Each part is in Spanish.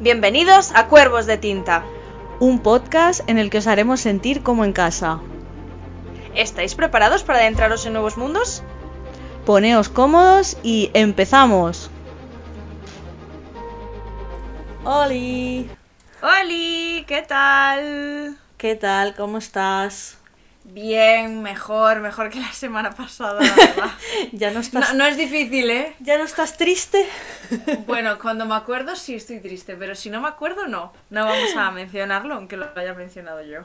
Bienvenidos a Cuervos de Tinta. Un podcast en el que os haremos sentir como en casa. ¿Estáis preparados para adentraros en nuevos mundos? Poneos cómodos y empezamos. ¡Holi! ¡Holi! ¿Qué tal? ¿Qué tal? ¿Cómo estás? Bien, mejor, mejor que la semana pasada, la verdad. ya no estás. No, no es difícil, ¿eh? ¿Ya no estás triste? bueno, cuando me acuerdo sí estoy triste, pero si no me acuerdo no. No vamos a mencionarlo, aunque lo haya mencionado yo.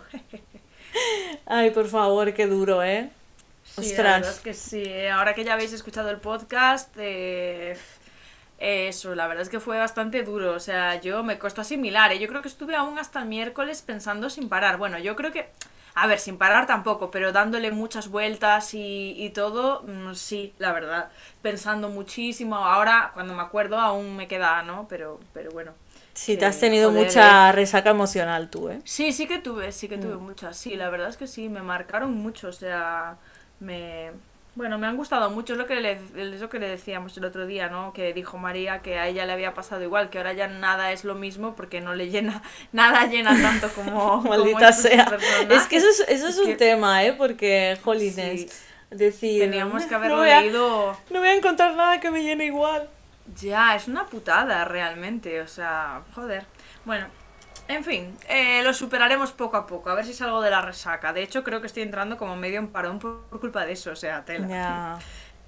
Ay, por favor, qué duro, ¿eh? Sí, la es que sí. Ahora que ya habéis escuchado el podcast, eh, eso, la verdad es que fue bastante duro. O sea, yo me costó asimilar. ¿eh? Yo creo que estuve aún hasta el miércoles pensando sin parar. Bueno, yo creo que a ver, sin parar tampoco, pero dándole muchas vueltas y, y todo, mm, sí, la verdad. Pensando muchísimo. Ahora, cuando me acuerdo, aún me queda, ¿no? Pero, pero bueno. Sí, te has tenido mucha resaca emocional tú, ¿eh? Sí, sí que tuve, sí que tuve mm. muchas. Sí, la verdad es que sí, me marcaron mucho. O sea, me, bueno, me han gustado mucho, es lo, que le, es lo que le decíamos el otro día, ¿no? Que dijo María que a ella le había pasado igual, que ahora ya nada es lo mismo porque no le llena, nada llena tanto como... Maldita sea. Es que eso es, eso es, un tema, ¿eh? Porque, jolines, decir... Teníamos que haberlo leído... No voy a encontrar nada que me llene igual. Ya, es una putada realmente, o sea, joder. Bueno, en fin, eh, lo superaremos poco a poco, a ver si salgo de la resaca. De hecho, creo que estoy entrando como medio en parón por, culpa de eso, o sea, tela.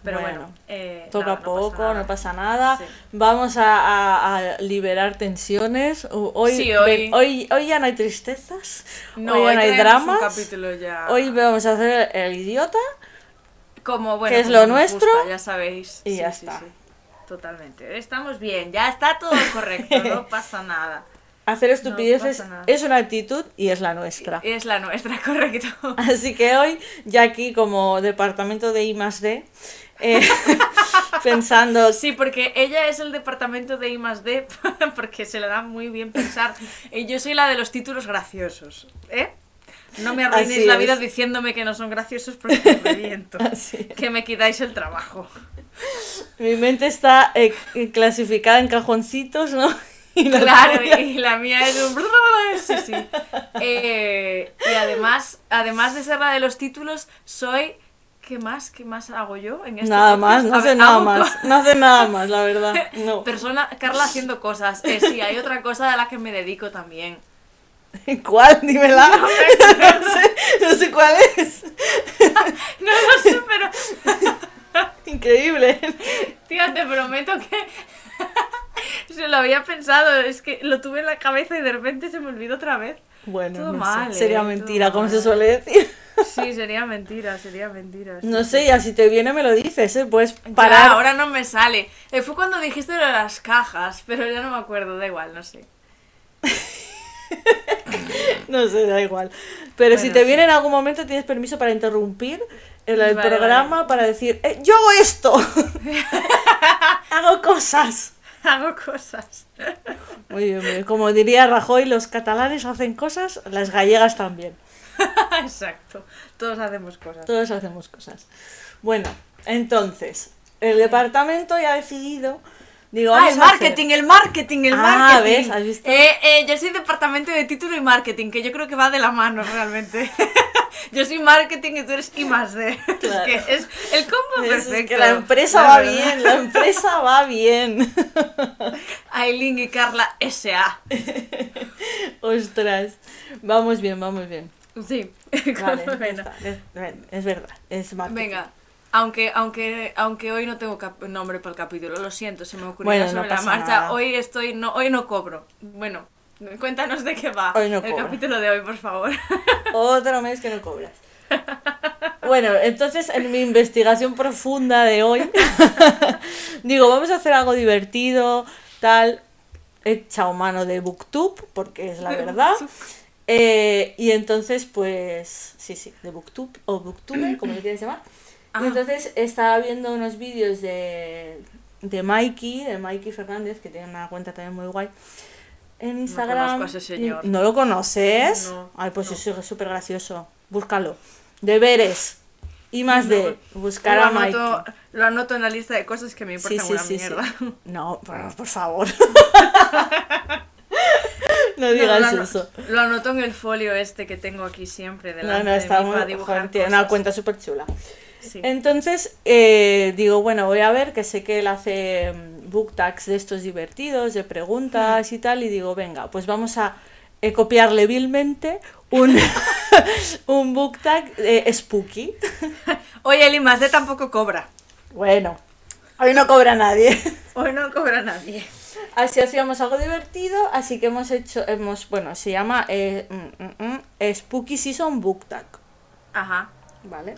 Pero bueno, eh, poco a poco, no pasa nada. Vamos a, liberar tensiones. Hoy, hoy... hoy, ya no hay tristezas, no, hoy ya no hay dramas. Hoy vamos a hacer el idiota, como bueno, que es lo nuestro, ya sabéis. Y ya está. Totalmente. Estamos bien, ya está todo correcto, no pasa nada. Hacer estupideces es una actitud y es la nuestra. Es la nuestra, correcto. Así que hoy, ya aquí como departamento de I más D, eh, pensando... Sí, porque ella es el departamento de I más D, porque se le da muy bien pensar. Y yo soy la de los títulos graciosos, ¿eh? No me arruinéis la vida diciéndome que no son graciosos porque me reviento. Que me quitáis el trabajo. Mi mente está eh, clasificada en cajoncitos, ¿no? claro, y la mía es un... Sí, sí. Eh, y además, además de ser la de los títulos, soy... ¿Qué más? ¿Qué más hago yo en este Nada más, no hace nada más. No hace nada más, la verdad. No. Persona, Carla haciendo cosas. Eh, sí, hay otra cosa a la que me dedico también. ¿Cuál? Dímela. No, sé, no sé cuál es. no lo sé, pero... Increíble. Tía, te prometo que se lo había pensado, es que lo tuve en la cabeza y de repente se me olvidó otra vez. Bueno, no sería ¿eh? mentira, como se suele decir. Sí, sería mentira, sería mentira. no sé, ya si te viene me lo dices, ¿eh? Puedes parar. ahora no me sale. Eh, fue cuando dijiste lo de las cajas, pero ya no me acuerdo, da igual, no sé. no sé, da igual. Pero si te viene en algún momento tienes permiso para interrumpir el, programa para decir, eh, yo hago esto. hago cosas. hago cosas. Muy bien, como diría Rajoy, los catalanes hacen cosas, las gallegas también. Exacto, todos hacemos cosas. Todos hacemos cosas. Bueno, entonces, el departamento ya ha decidido Digo, ah, el marketing, el marketing, el ah, ¿ves? ¿Has visto? Eh, eh, yo soy departamento de título y marketing, que yo creo que va de la mano realmente. yo soy marketing y tú eres I más D. Es que es el combo perfecto. Es que la empresa va bien, la empresa va bien. Aileen y Carla S.A. Ostras, vamos bien, vamos bien. Sí, vale, es, es, verdad, es marketing. Venga. Aunque, aunque, aunque hoy no tengo nombre para el capítulo, lo siento, se me ocurrió sobre la marcha. Hoy estoy, no, hoy no cobro. Bueno, cuéntanos de qué va el capítulo de hoy, por favor. Otro mes que no cobras. Bueno, entonces en mi investigación profunda de hoy, digo, vamos a hacer algo divertido, tal, he echado mano de Booktube, porque es la verdad. Eh, y entonces, pues, sí, sí, de Booktube, o Booktube, como le quieres llamar. Y entonces estaba viendo unos vídeos de, de Mikey, de Mikey Fernández, que tiene una cuenta también muy guay, en Instagram. No ese señor. ¿No lo conoces? Ay, pues eso es súper gracioso. Búscalo. Deberes. Y más de buscar a Mikey. Lo anoto en la lista de cosas que me importan una mierda. No, por, por favor. No digas lo eso. Lo anoto en el folio este que tengo aquí siempre No, delante no, está de mí para muy... dibujar joder, tiene una cuenta súper chula. Sí. Entonces, eh, digo, bueno, voy a ver, que sé que él hace mm, book tags de estos divertidos, de preguntas y tal, y digo, venga, pues vamos a eh, copiarle vilmente un, un book tag eh, spooky. Oye, el I+D tampoco cobra. Bueno, hoy no cobra nadie. Hoy no cobra nadie. Así hacíamos algo divertido, así que hemos hecho, hemos, bueno, se llama eh, mm, mm, mm, Spooky Season Book Tag, Ajá. ¿vale?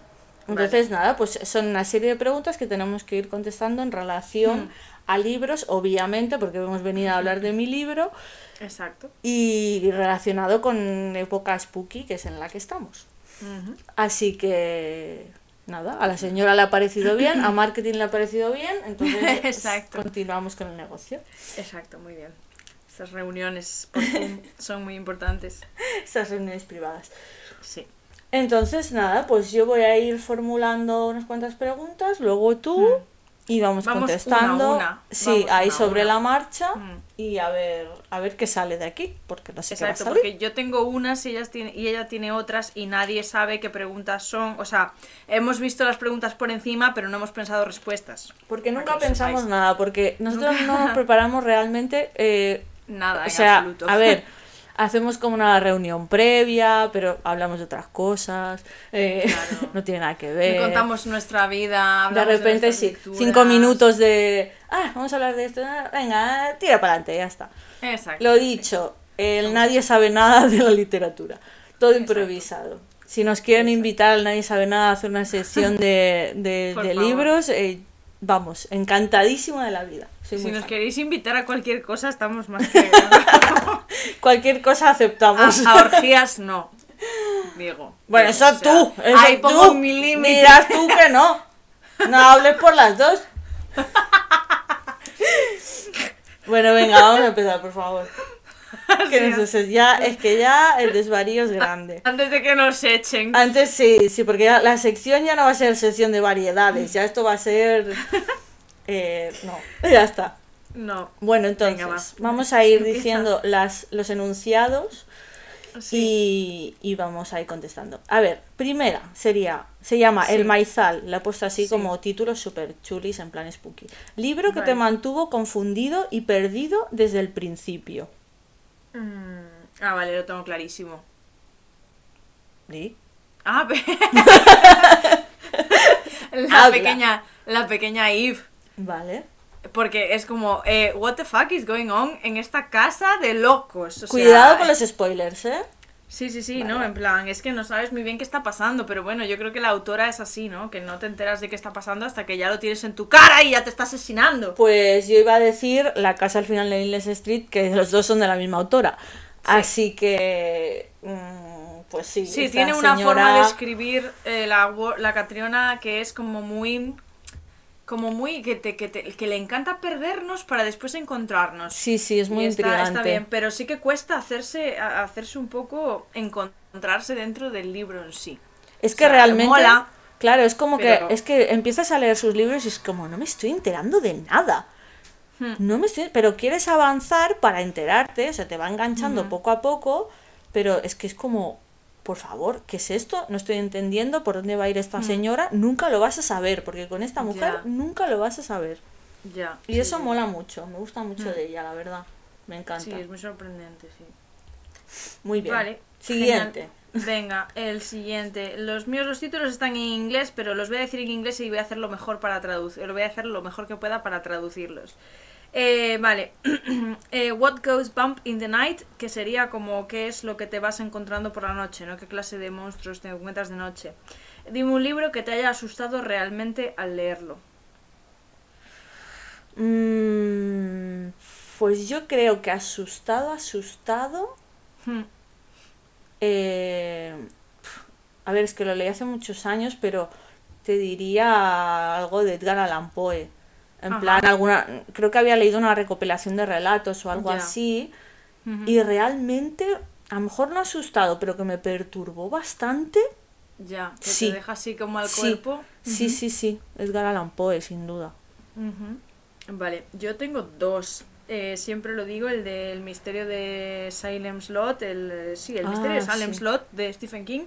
Entonces, nada, pues son una serie de preguntas que tenemos que ir contestando en relación a libros, obviamente, porque hemos venido a hablar de mi libro, Exacto. y relacionado con época spooky, que es en la que estamos. Así que, nada, a la señora le ha parecido bien, a marketing le ha parecido bien, entonces Exacto. continuamos con el negocio. Exacto, muy bien. Estas reuniones por Zoom son muy importantes. Estas reuniones privadas. Sí. Entonces, nada, pues yo voy a ir formulando unas cuantas preguntas, luego tú, y vamos. Vamos contestando. una una, Sí, vamos ahí una sobre la marcha, Mm. y a ver, a ver qué sale de aquí, porque no sé qué va a Exacto, salir. porque yo tengo unas y, ellas tiene, y ella tiene otras y nadie sabe qué preguntas son. O sea, hemos visto las preguntas por encima, pero no hemos pensado respuestas. Porque nunca pensamos sepáis. nada, porque nosotros no nos preparamos realmente. eh, Nada, o en sea, absoluto. a ver, hacemos como una reunión previa, pero hablamos de otras cosas, eh, Claro. no tiene nada que Le ver. contamos nuestra vida. De hablamos repente nuestras sí, lecturas. cinco minutos de, ah, vamos a hablar de esto, ah, venga, tira para adelante, ya está. Exacto. Lo dicho, el nadie sabe nada de la literatura, todo Exacto. improvisado. Si nos quieren invitar al Nadie sabe nada a hacer una sesión de, de- de libros, eh, vamos, encantadísima de la vida. Soy Si nos fan. queréis invitar a cualquier cosa, estamos más que. Cualquier cosa aceptamos. a, a orgías no. Digo. Bueno, eso o sea, tú, eso ahí tú. pongo mi límite. Dirás tú que no. No hables por las dos. Bueno, venga, vamos a empezar, por favor. Que nos des- ya, es que ya el desvarío es grande. Antes de que nos echen. Antes sí, sí, porque ya la sección ya no va a ser sección de variedades, ya esto va a ser... eh, no, ya está. No. Bueno, entonces, Venga, va. vamos a ir Empieza. diciendo las, los enunciados Sí. y, y vamos a ir contestando. A ver, primera sería, se llama Sí. El Maizal, la he puesto así Sí. como título super chulis en plan spooky. Libro que te mantuvo confundido y perdido desde el principio. Mm, Ah, vale, lo tengo clarísimo. ¿Sí? Ah, pe- la Habla. pequeña, la pequeña Eve. Vale. Porque es como, eh, what the fuck is going on en esta casa de locos. O sea, Cuidado con los spoilers, ¿eh? Sí, sí, sí, Vale. ¿no? En plan, es que no sabes muy bien qué está pasando, pero bueno, yo creo que la autora es así, ¿no? Que no te enteras de qué está pasando hasta que ya lo tienes en tu cara y ya te está asesinando. Pues yo iba a decir La casa al final de Endless Street, que los dos son de la misma autora. Así que... mm, pues sí. Sí, tiene una señora- forma de escribir eh, la, la Catriona que es como muy... Como muy... Que, te, que, te- que le encanta perdernos para después encontrarnos. Sí, sí, es muy Y está, intrigante. está bien, pero sí que cuesta hacerse, hacerse un poco encontrarse dentro del libro en sí. Es O que sea, realmente... mola, Claro, es como pero- que es que empiezas a leer sus libros y es como no me estoy enterando de nada. Hmm. No me estoy, pero quieres avanzar para enterarte, o sea, te va enganchando poco a poco, pero es que es como por favor, ¿qué es esto? No estoy entendiendo por dónde va a ir esta señora, nunca lo vas a saber, porque con esta mujer nunca lo vas a saber. Ya. Y sí, eso sí. mola mucho, me gusta mucho Mm. de ella, la verdad. Me encanta. Sí, es muy sorprendente, sí. Muy bien. Vale. Siguiente. genial. Venga, el siguiente. Los míos, los títulos están en inglés, pero los voy a decir en inglés y voy a hacer lo mejor para traducir. Lo voy a hacer lo mejor que pueda para traducirlos. Eh, vale. Eh, What goes bump in the night, que sería como qué es lo que te vas encontrando por la noche, ¿no? ¿Qué clase de monstruos te encuentras de noche? Dime un libro que te haya asustado realmente al leerlo. Mm, pues yo creo que asustado, asustado. Hmm, eh, a ver, es que lo leí hace muchos años, pero te diría algo de Edgar Allan Poe. En Ajá. plan, alguna. Creo que había leído una recopilación de relatos o algo así. Y realmente, a lo mejor no asustado, pero que me perturbó bastante. Ya, que Sí. te deja así como al Sí. cuerpo. Sí, sí, sí. Edgar Allan Poe, sin duda. Vale, yo tengo dos. Eh, siempre lo digo, el del misterio de Salem Slot, el, eh, sí, el misterio de Ah, Salem sí. Slot de Stephen King,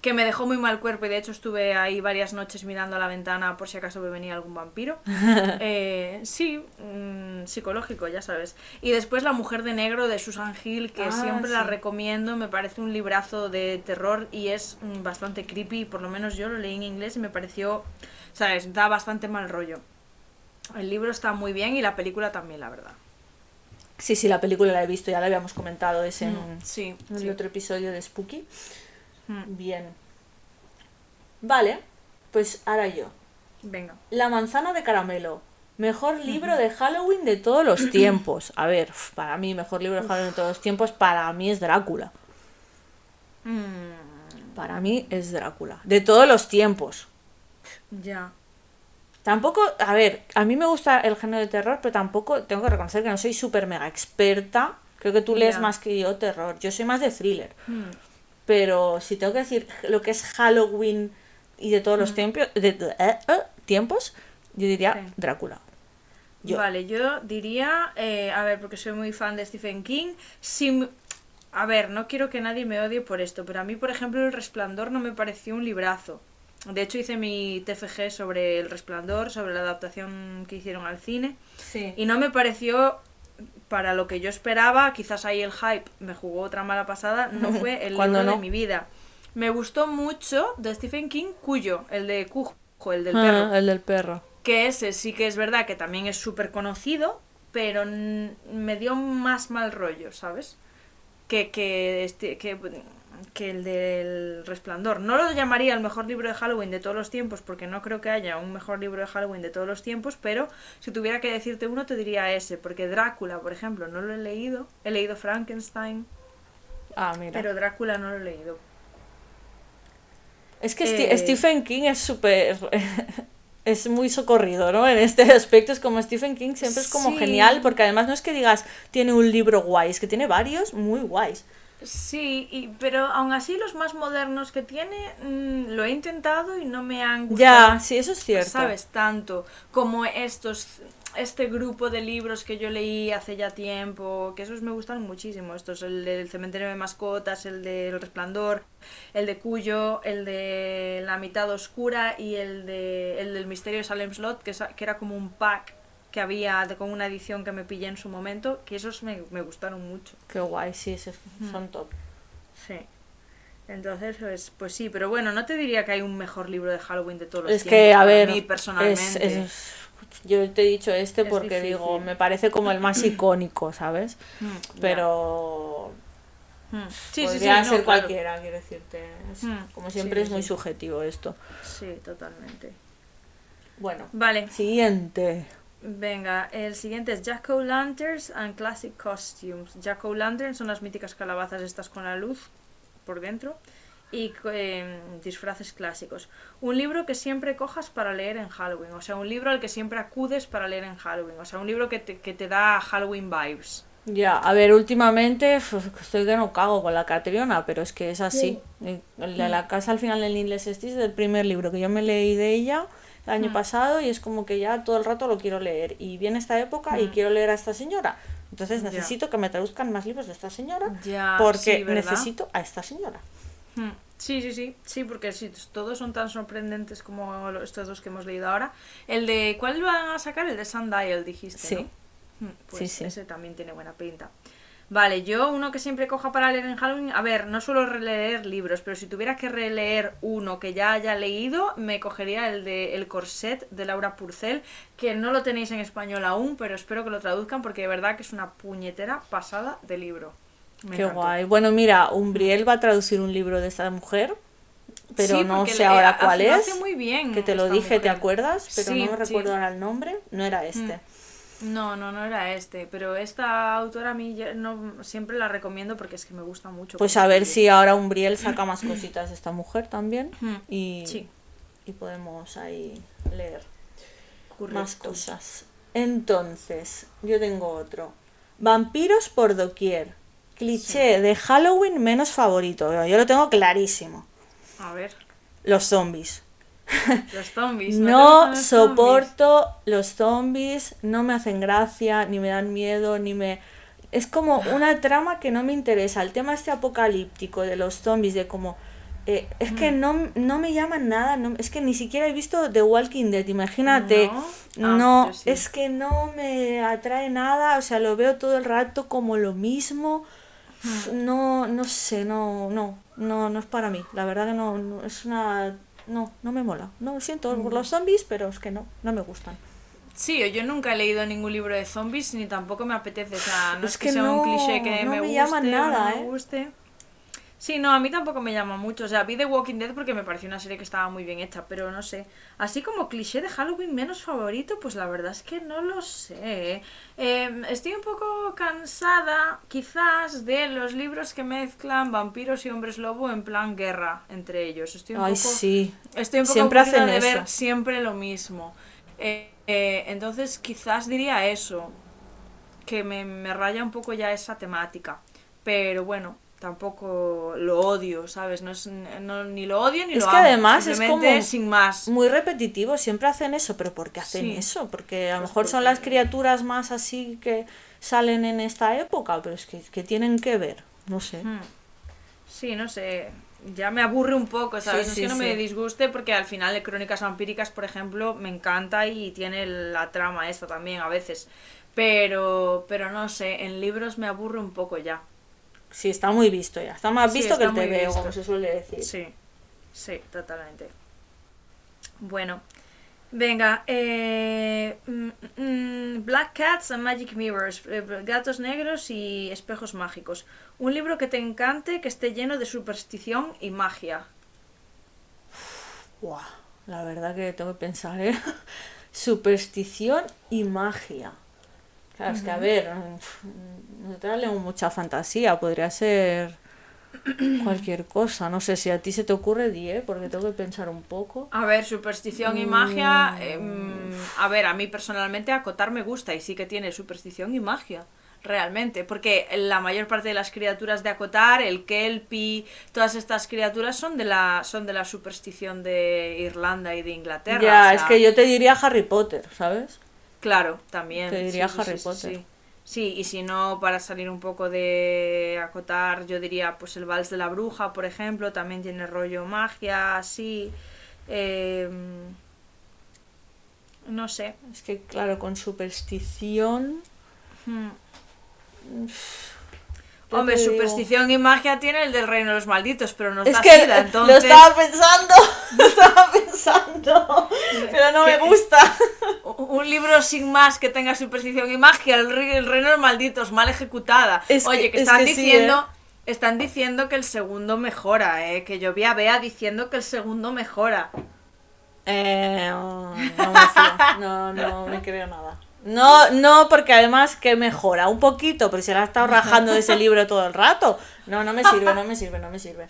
que me dejó muy mal cuerpo y de hecho estuve ahí varias noches mirando a la ventana por si acaso me venía algún vampiro. Eh, sí, mm, psicológico, ya sabes. Y después La Mujer de Negro de Susan Hill, que Ah, siempre la recomiendo, me parece un librazo de terror y es mm, bastante creepy, por lo menos yo lo leí en inglés y me pareció, sabes, da bastante mal rollo. El libro está muy bien y la película también, la verdad. Sí, sí, la película la he visto, ya la habíamos comentado, es en, Mm, sí, en el sí. otro episodio de Spooky. Mm, Bien. Vale, pues ahora yo. Venga. La manzana de caramelo. Mejor libro de Halloween de todos los tiempos. A ver, para mí, mejor libro de Halloween de todos los tiempos, para mí es Drácula. Mm, Para mí es Drácula. De todos los tiempos. ya. Tampoco, a ver, a mí me gusta el género de terror, pero tampoco tengo que reconocer que no soy súper mega experta. Creo que tú lees más que yo terror. Yo soy más de thriller. Mm, Pero si tengo que decir lo que es Halloween y de todos los tiempos, de, de- eh, eh, tiempos, yo diría Sí. Drácula. Yo. Vale, yo diría, eh, a ver, porque soy muy fan de Stephen King, si, a ver, no quiero que nadie me odie por esto, pero a mí, por ejemplo, El Resplandor no me pareció un librazo. De hecho, hice mi TFG sobre El Resplandor, sobre la adaptación que hicieron al cine, Sí. y no me pareció para lo que yo esperaba, quizás ahí el hype me jugó otra mala pasada, no fue el libro no. de mi vida. Me gustó mucho de Stephen King, Cuyo, el de Cujo, el del Ah, perro el del perro. que ese sí que es verdad que también es súper conocido, pero me dio más mal rollo, ¿sabes? Que, que, este, que, que el del Resplandor. No lo llamaría el mejor libro de Halloween de todos los tiempos, porque no creo que haya un mejor libro de Halloween de todos los tiempos, pero si tuviera que decirte uno, te diría ese, porque Drácula, por ejemplo, no lo he leído. He leído Frankenstein, Ah, mira. pero Drácula no lo he leído. Es que Eh, Stephen King es súper... es muy socorrido, ¿no? En este aspecto es como Stephen King siempre es como Sí. genial, porque además no es que digas tiene un libro guay, es que tiene varios muy guays. Sí, y, pero aún así los más modernos que tiene mm, lo he intentado y no me han gustado. Ya, sí, eso es cierto. ¿Sabes? Tanto como estos, este grupo de libros que yo leí hace ya tiempo, que esos me gustan muchísimo. Estos, el del cementerio de mascotas, el del resplandor, el de Cuyo, el de la mitad oscura y el, de, el del misterio de Salem Slot, que, que era como un pack que había de, con una edición que me pillé en su momento, que esos me, me gustaron mucho. Qué guay, sí, ese- son top. Sí. Entonces, pues, pues sí, pero bueno, no te diría que hay un mejor libro de Halloween de todos los Es tiempos que, a ver, mí es, personalmente. es- yo te he dicho este Es porque difícil. digo, me parece como el más icónico, ¿sabes? Mm. Pero Mm. Sí, sí, sí, podría no, ser claro. cualquiera, quiero decirte. Es- Mm, como siempre sí, es muy sí. subjetivo esto. Sí, totalmente. Bueno, Vale, siguiente. Venga, el siguiente es Jack O' Lanterns and Classic Costumes. Jack O' Lanterns son las míticas calabazas estas con la luz por dentro y eh, disfraces clásicos. Un libro que siempre cojas para leer en Halloween, o sea, un libro al que siempre acudes para leer en Halloween, o sea, un libro que te, que te da Halloween vibes. Ya, a ver, últimamente estoy que no cago con la Catriona, pero es que es así. Eh, la casa al final del inglés este es el primer libro que yo me leí de ella el año pasado y es como que ya todo el rato lo quiero leer. Y viene esta época y quiero leer a esta señora. Entonces necesito que me traduzcan más libros de esta señora porque necesito a esta señora. Hmm, Sí, sí, sí, sí, porque sí, todos son tan sorprendentes como estos dos que hemos leído ahora. El de, ¿cuál van a sacar? El de Sundial, dijiste, Sí. ¿no? Pues Sí, sí. ese también tiene buena pinta. Vale, yo uno que siempre coja para leer en Halloween, a ver, no suelo releer libros, pero si tuviera que releer uno que ya haya leído, me cogería el de El Corset de Laura Purcell, que no lo tenéis en español aún, pero espero que lo traduzcan porque de verdad que es una puñetera pasada de libro. Me Qué encantó. guay. Bueno, mira, Umbriel va a traducir un libro de esta mujer, pero Sí, no sé ahora cuál es. hace muy bien que te lo dije, ¿te acuerdas? Pero Sí, no me sí. recuerdo ahora el nombre. No era este. No, no, no era este, pero esta autora a mí ya no, siempre la recomiendo porque es que me gusta mucho. Pues a ver si ahora Umbriel saca más cositas de esta mujer también y, Sí, y podemos ahí leer correcto. más cosas. Entonces, yo tengo otro. Vampiros por doquier. Cliché de Halloween menos favorito. Yo lo tengo clarísimo. A ver. Los zombies. Los zombies. No, soporto los zombies, no me hacen gracia, ni me dan miedo, ni me... Es como una trama que no me interesa. El tema este apocalíptico de los zombies, de como... Eh, es que mm. no, no me llaman nada, no, es que ni siquiera he visto The Walking Dead, imagínate. No, ah, es que no me atrae nada, o sea, lo veo todo el rato como lo mismo. Hmm. No, no sé, no, no, no, no es para mí. La verdad que no es una no, no me mola. No, siento por los zombies, pero es que no, no me gustan. Sí, yo nunca he leído ningún libro de zombies ni tampoco me apetece. O sea, no es, que, sea un cliché que me, me guste, nada, me ¿eh? Sí, no, a mí tampoco me llama mucho. O sea, vi The Walking Dead porque me pareció una serie que estaba muy bien hecha, pero no sé. Así como cliché de Halloween menos favorito, pues la verdad es que no lo sé. Em, estoy un poco cansada, quizás, de los libros que mezclan vampiros y hombres lobo en plan guerra entre ellos. Estoy un Ay, poco, sí. Estoy un poco siempre hacen de ver siempre lo mismo. Eh, eh, entonces, quizás diría eso. Que me, me raya un poco ya esa temática. Pero bueno, tampoco lo odio, ¿sabes? No es, ni lo odio ni lo amo. Es que además es como sin más. muy repetitivo, siempre hacen eso, pero ¿por qué hacen eso? Porque a lo pues mejor son las criaturas más así que salen en esta época, pero es que, tienen que ver, no sé. Hmm. Sí, no sé, ya me aburre un poco, ¿sabes? no es que no me disguste porque al final de Crónicas Vampíricas, por ejemplo, me encanta y tiene la trama esta también a veces. Pero, pero no sé, en libros me aburre un poco ya. Sí, está muy visto ya. Está más visto que el TV, como se suele decir. Sí, sí, totalmente. Bueno, venga. Eh, mm, mm, Black Cats and Magic Mirrors. Eh, gatos negros y espejos mágicos. Un libro que te encante, que esté lleno de superstición y magia. Buah, la verdad que tengo que pensar, ¿eh? Superstición y magia. Claro, es que a ver, nosotros leemos mucha fantasía, podría ser cualquier cosa. No sé si a ti se te ocurre, Die, porque tengo que pensar un poco. A ver, superstición y magia. Em, a ver, a mí personalmente acotar me gusta y sí que tiene superstición y magia. Realmente, porque la mayor parte de las criaturas de acotar, el kelpie, todas estas criaturas son de la son de la superstición de Irlanda y de Inglaterra. Ya, es que yo te diría Harry Potter, ¿sabes? Claro, también. Te diría Harry Potter. Sí. y si no, para salir un poco de acotar, yo diría, pues el Vals de la Bruja, por ejemplo, también tiene rollo magia, así. Em, no sé. Es que, claro, con superstición. Hmm. Hombre, superstición y magia tiene el del reino de los malditos, pero no es que Lo estaba pensando, lo estaba pensando, pero no me gusta. Un libro sin más que tenga superstición y magia, el, reino de los malditos, mal ejecutada. Oye, que, están diciendo... ¿eh? Están diciendo que el segundo mejora, ¿eh? Que yo vi a Bea diciendo que el segundo mejora. Eh, no, me no, no me creo nada. No, no, porque además que mejora un poquito, pero se la ha estado rajando de ese libro todo el rato. No, no me sirve, no me sirve, no me sirve.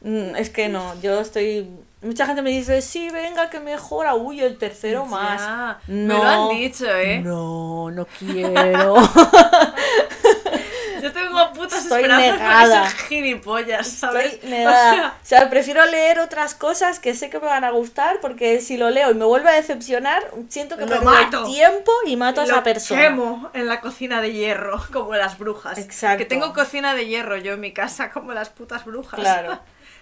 Mm, es que no, yo estoy. Mucha gente me dice, sí, venga, que mejora. Uy, el tercero más. No, me lo han dicho, ¿eh? No, no quiero. Estoy negada. gilipollas, ¿sabes? Estoy negada. O sea... prefiero leer otras cosas que sé que me van a gustar porque si lo leo y me vuelve a decepcionar, siento que me mato. tiempo y mato a esa persona. quemo en la cocina de hierro, como las brujas. Exacto. Que tengo cocina de hierro yo en mi casa, como las putas brujas. Claro.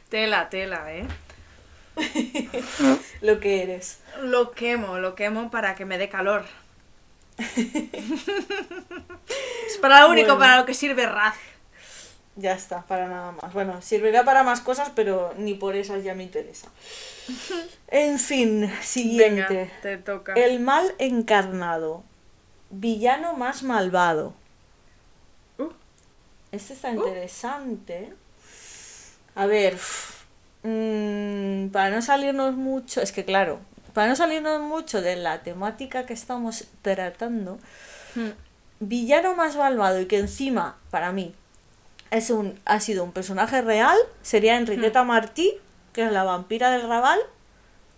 tela, tela, ¿eh? lo que eres. Lo quemo, lo quemo para que me dé calor. es para lo único para lo que sirve Raz. Ya está, para nada más. Bueno, servirá para más cosas, pero ni por esas ya me interesa. En fin, siguiente. te toca. El mal encarnado. Villano más malvado. Uh. Este está uh. interesante. A ver, mm, para no salirnos mucho, es que claro, para no salirnos mucho de la temática que estamos tratando, hmm. villano más malvado y que encima, para mí, es un, ha sido un personaje real, sería Enriqueta hmm. Martí, que es la vampira del Raval,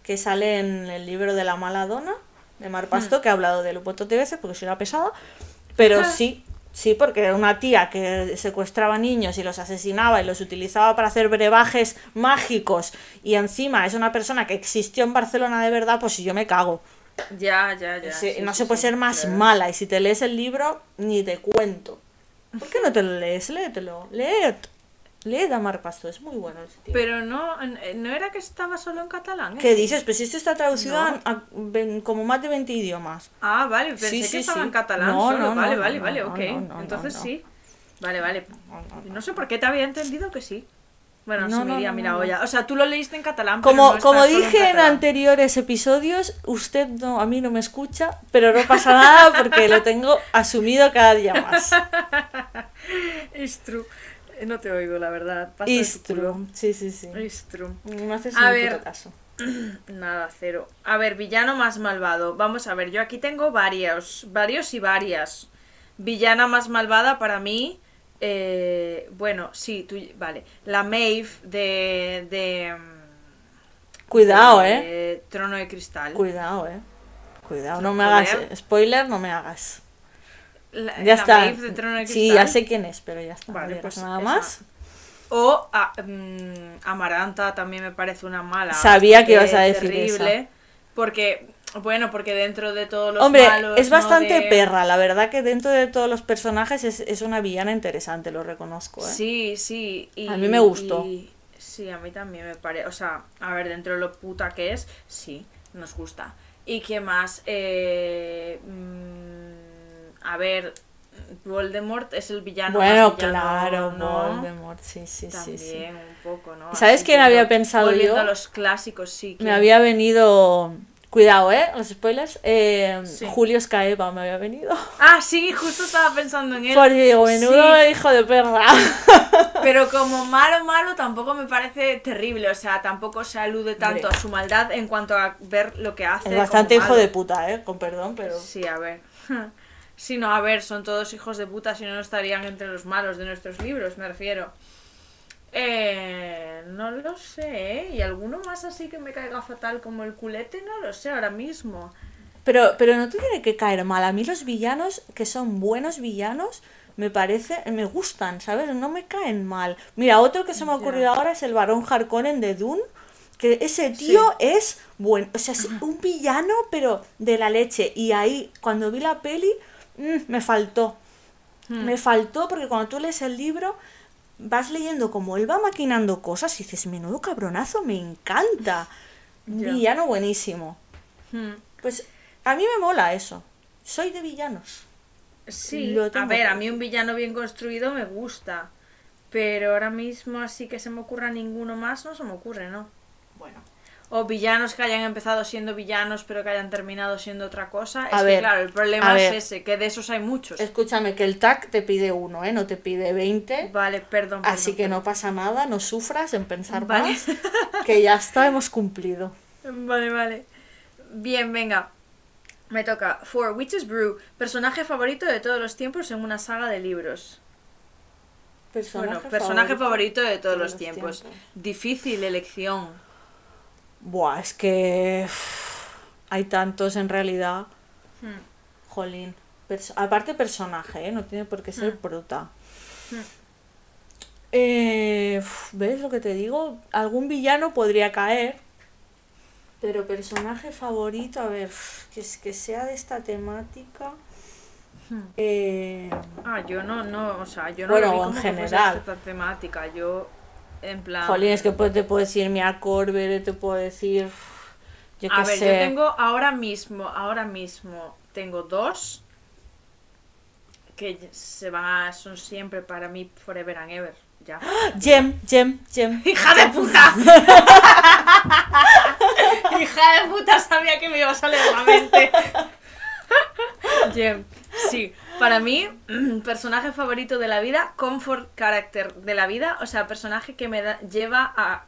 que sale en el libro de la mala dona, de Mar Pasto, hmm. que ha hablado de un montón de veces porque soy una pesada, pero sí, Sí, porque era una tía que secuestraba niños y los asesinaba y los utilizaba para hacer brebajes mágicos y encima es una persona que existió en Barcelona de verdad, pues si yo me cago. Ya, ya, ya. Sí, sí, no sí, se puede ser más claro. mala y si te lees el libro, ni te cuento. ¿Por qué no te lo lees? Léetelo. Leed. Leed a Marc Pasto, es muy bueno ese tío. Pero no, no era que estaba solo en catalán. ¿Qué ¿eh? dices? Pues esto está traducido No. a, como más de 20 idiomas. Ah, vale, pensé Sí, que estaba sí. en catalán No, solo. no, vale, vale, vale, ok. Entonces sí. Vale, vale. No sé por qué te había entendido que sí. Bueno, No, mira, no, olla. O sea, tú lo leíste en catalán. Como, como dije en anteriores episodios, usted no, a mí no me escucha, pero no pasa nada porque lo tengo asumido cada día más. It's true. No te oigo, la verdad. Tu culo. true. Sí, sí, sí. It's true. No haces A ver. caso. Nada, cero. A ver, villano más malvado. Vamos a ver, yo aquí tengo varios, varios y varias. Villana más malvada para mí. Eh, bueno, sí, tú, vale. La Maeve de. de mm, Cuidado, de eh. Trono de Cristal. Cuidado, eh. Cuidado, no me hagas. Spoiler, no me hagas. La, Ya la está. Maeve de Trono de Cristal. Sí, ya sé quién es, pero ya está. Vale, no pues nada esa. más. O a- mm, Amaranta también me parece una mala. Sabía que ibas a decir terrible, Porque, bueno, porque dentro de todos los Hombre, malos, es ¿no? bastante de- perra, la verdad que dentro de todos los personajes es, es una villana interesante, lo reconozco. ¿eh? Sí, sí. y- A mí me gustó. y- sí, a mí también me parece. O sea, a ver, dentro de lo puta que es, sí, nos gusta. ¿Y qué más? Eh, mm, a ver, Voldemort es el villano. bueno, más villano, claro, ¿no? Voldemort, sí, sí, También sí, sí. un poco, ¿no? ¿Sabes Así quién había pensado volviendo yo? a los clásicos, sí. Me había venido... Cuidado, ¿eh? Los spoilers. Eh, Sí. Julio Scaeva me había venido. Ah, sí, justo estaba pensando en él. Porque digo, menudo Sí. hijo de perra. Pero como malo, malo, tampoco me parece terrible. O sea, tampoco se alude tanto Hombre. a su maldad en cuanto a ver lo que hace. Es bastante hijo malo. de puta, ¿eh? Con perdón, pero... Sí, a ver. Sí, no, a ver, son todos hijos de puta, si no, no estarían entre los malos de nuestros libros, me refiero. Eh, no lo sé, ¿eh? ¿Y alguno más así que me caiga fatal como el culete? No lo sé ahora mismo. Pero, pero no te tiene que caer mal. A mí los villanos, que son buenos villanos, me parece, me gustan, ¿sabes? No me caen mal. Mira, otro que se me ha ocurrido ahora es el varón Harkonnen de Dune. Que ese tío es bueno, o sea, es un villano, pero de la leche. Y ahí, cuando vi la peli, mm, me faltó. Hmm. Me faltó porque cuando tú lees el libro, vas leyendo como él va maquinando cosas y dices, menudo cabronazo, me encanta. Villano buenísimo. Hmm. Pues a mí me mola eso. Soy de villanos. Sí, a ver, a mí un villano bien construido me gusta. Pero ahora mismo así que se me ocurra ninguno más, no se me ocurre, ¿no? Bueno. O villanos que hayan empezado siendo villanos pero que hayan terminado siendo otra cosa. Es A que ver, claro, el problema es ver. ese, que de esos hay muchos. Escúchame, que el TAC te pide uno, ¿eh? No te pide 20. Vale, perdón. Así perdón, que no pasa nada, no sufras en pensar Vale. más. Que ya está, hemos cumplido. Vale, vale. Bien, venga. Me toca. For Witch's Brew, personaje favorito de todos los tiempos en una saga de libros. bueno, personaje favorito, de todos los tiempos. Difícil elección. Buah, es que. uff, Hay tantos en realidad. Hmm. Jolín. Perso- aparte personaje, ¿eh? No tiene por qué ser Hmm. prota. Hmm. Eh, ¿Ves lo que te digo? Algún villano podría caer. Pero personaje favorito, a ver, que, es, que sea de esta temática. Hmm. Eh, Ah, yo no, no, o sea, yo no Bueno, lo vi en que esta temática. Yo, en plan. Jolín, es que pues, te puedo decir Mia Corber, te puedo decir. Yo A qué ver, sé. yo tengo ahora mismo, ahora mismo tengo dos que se van a, son siempre para mí forever and ever. Ya. Gem, Gem, Gem. ¡Hija de puta! ¡Hija de puta! Sabía que me iba a salir de la mente. Jem, sí. Para mí, personaje favorito de la vida, comfort character de la vida, o sea, personaje que me da- lleva a,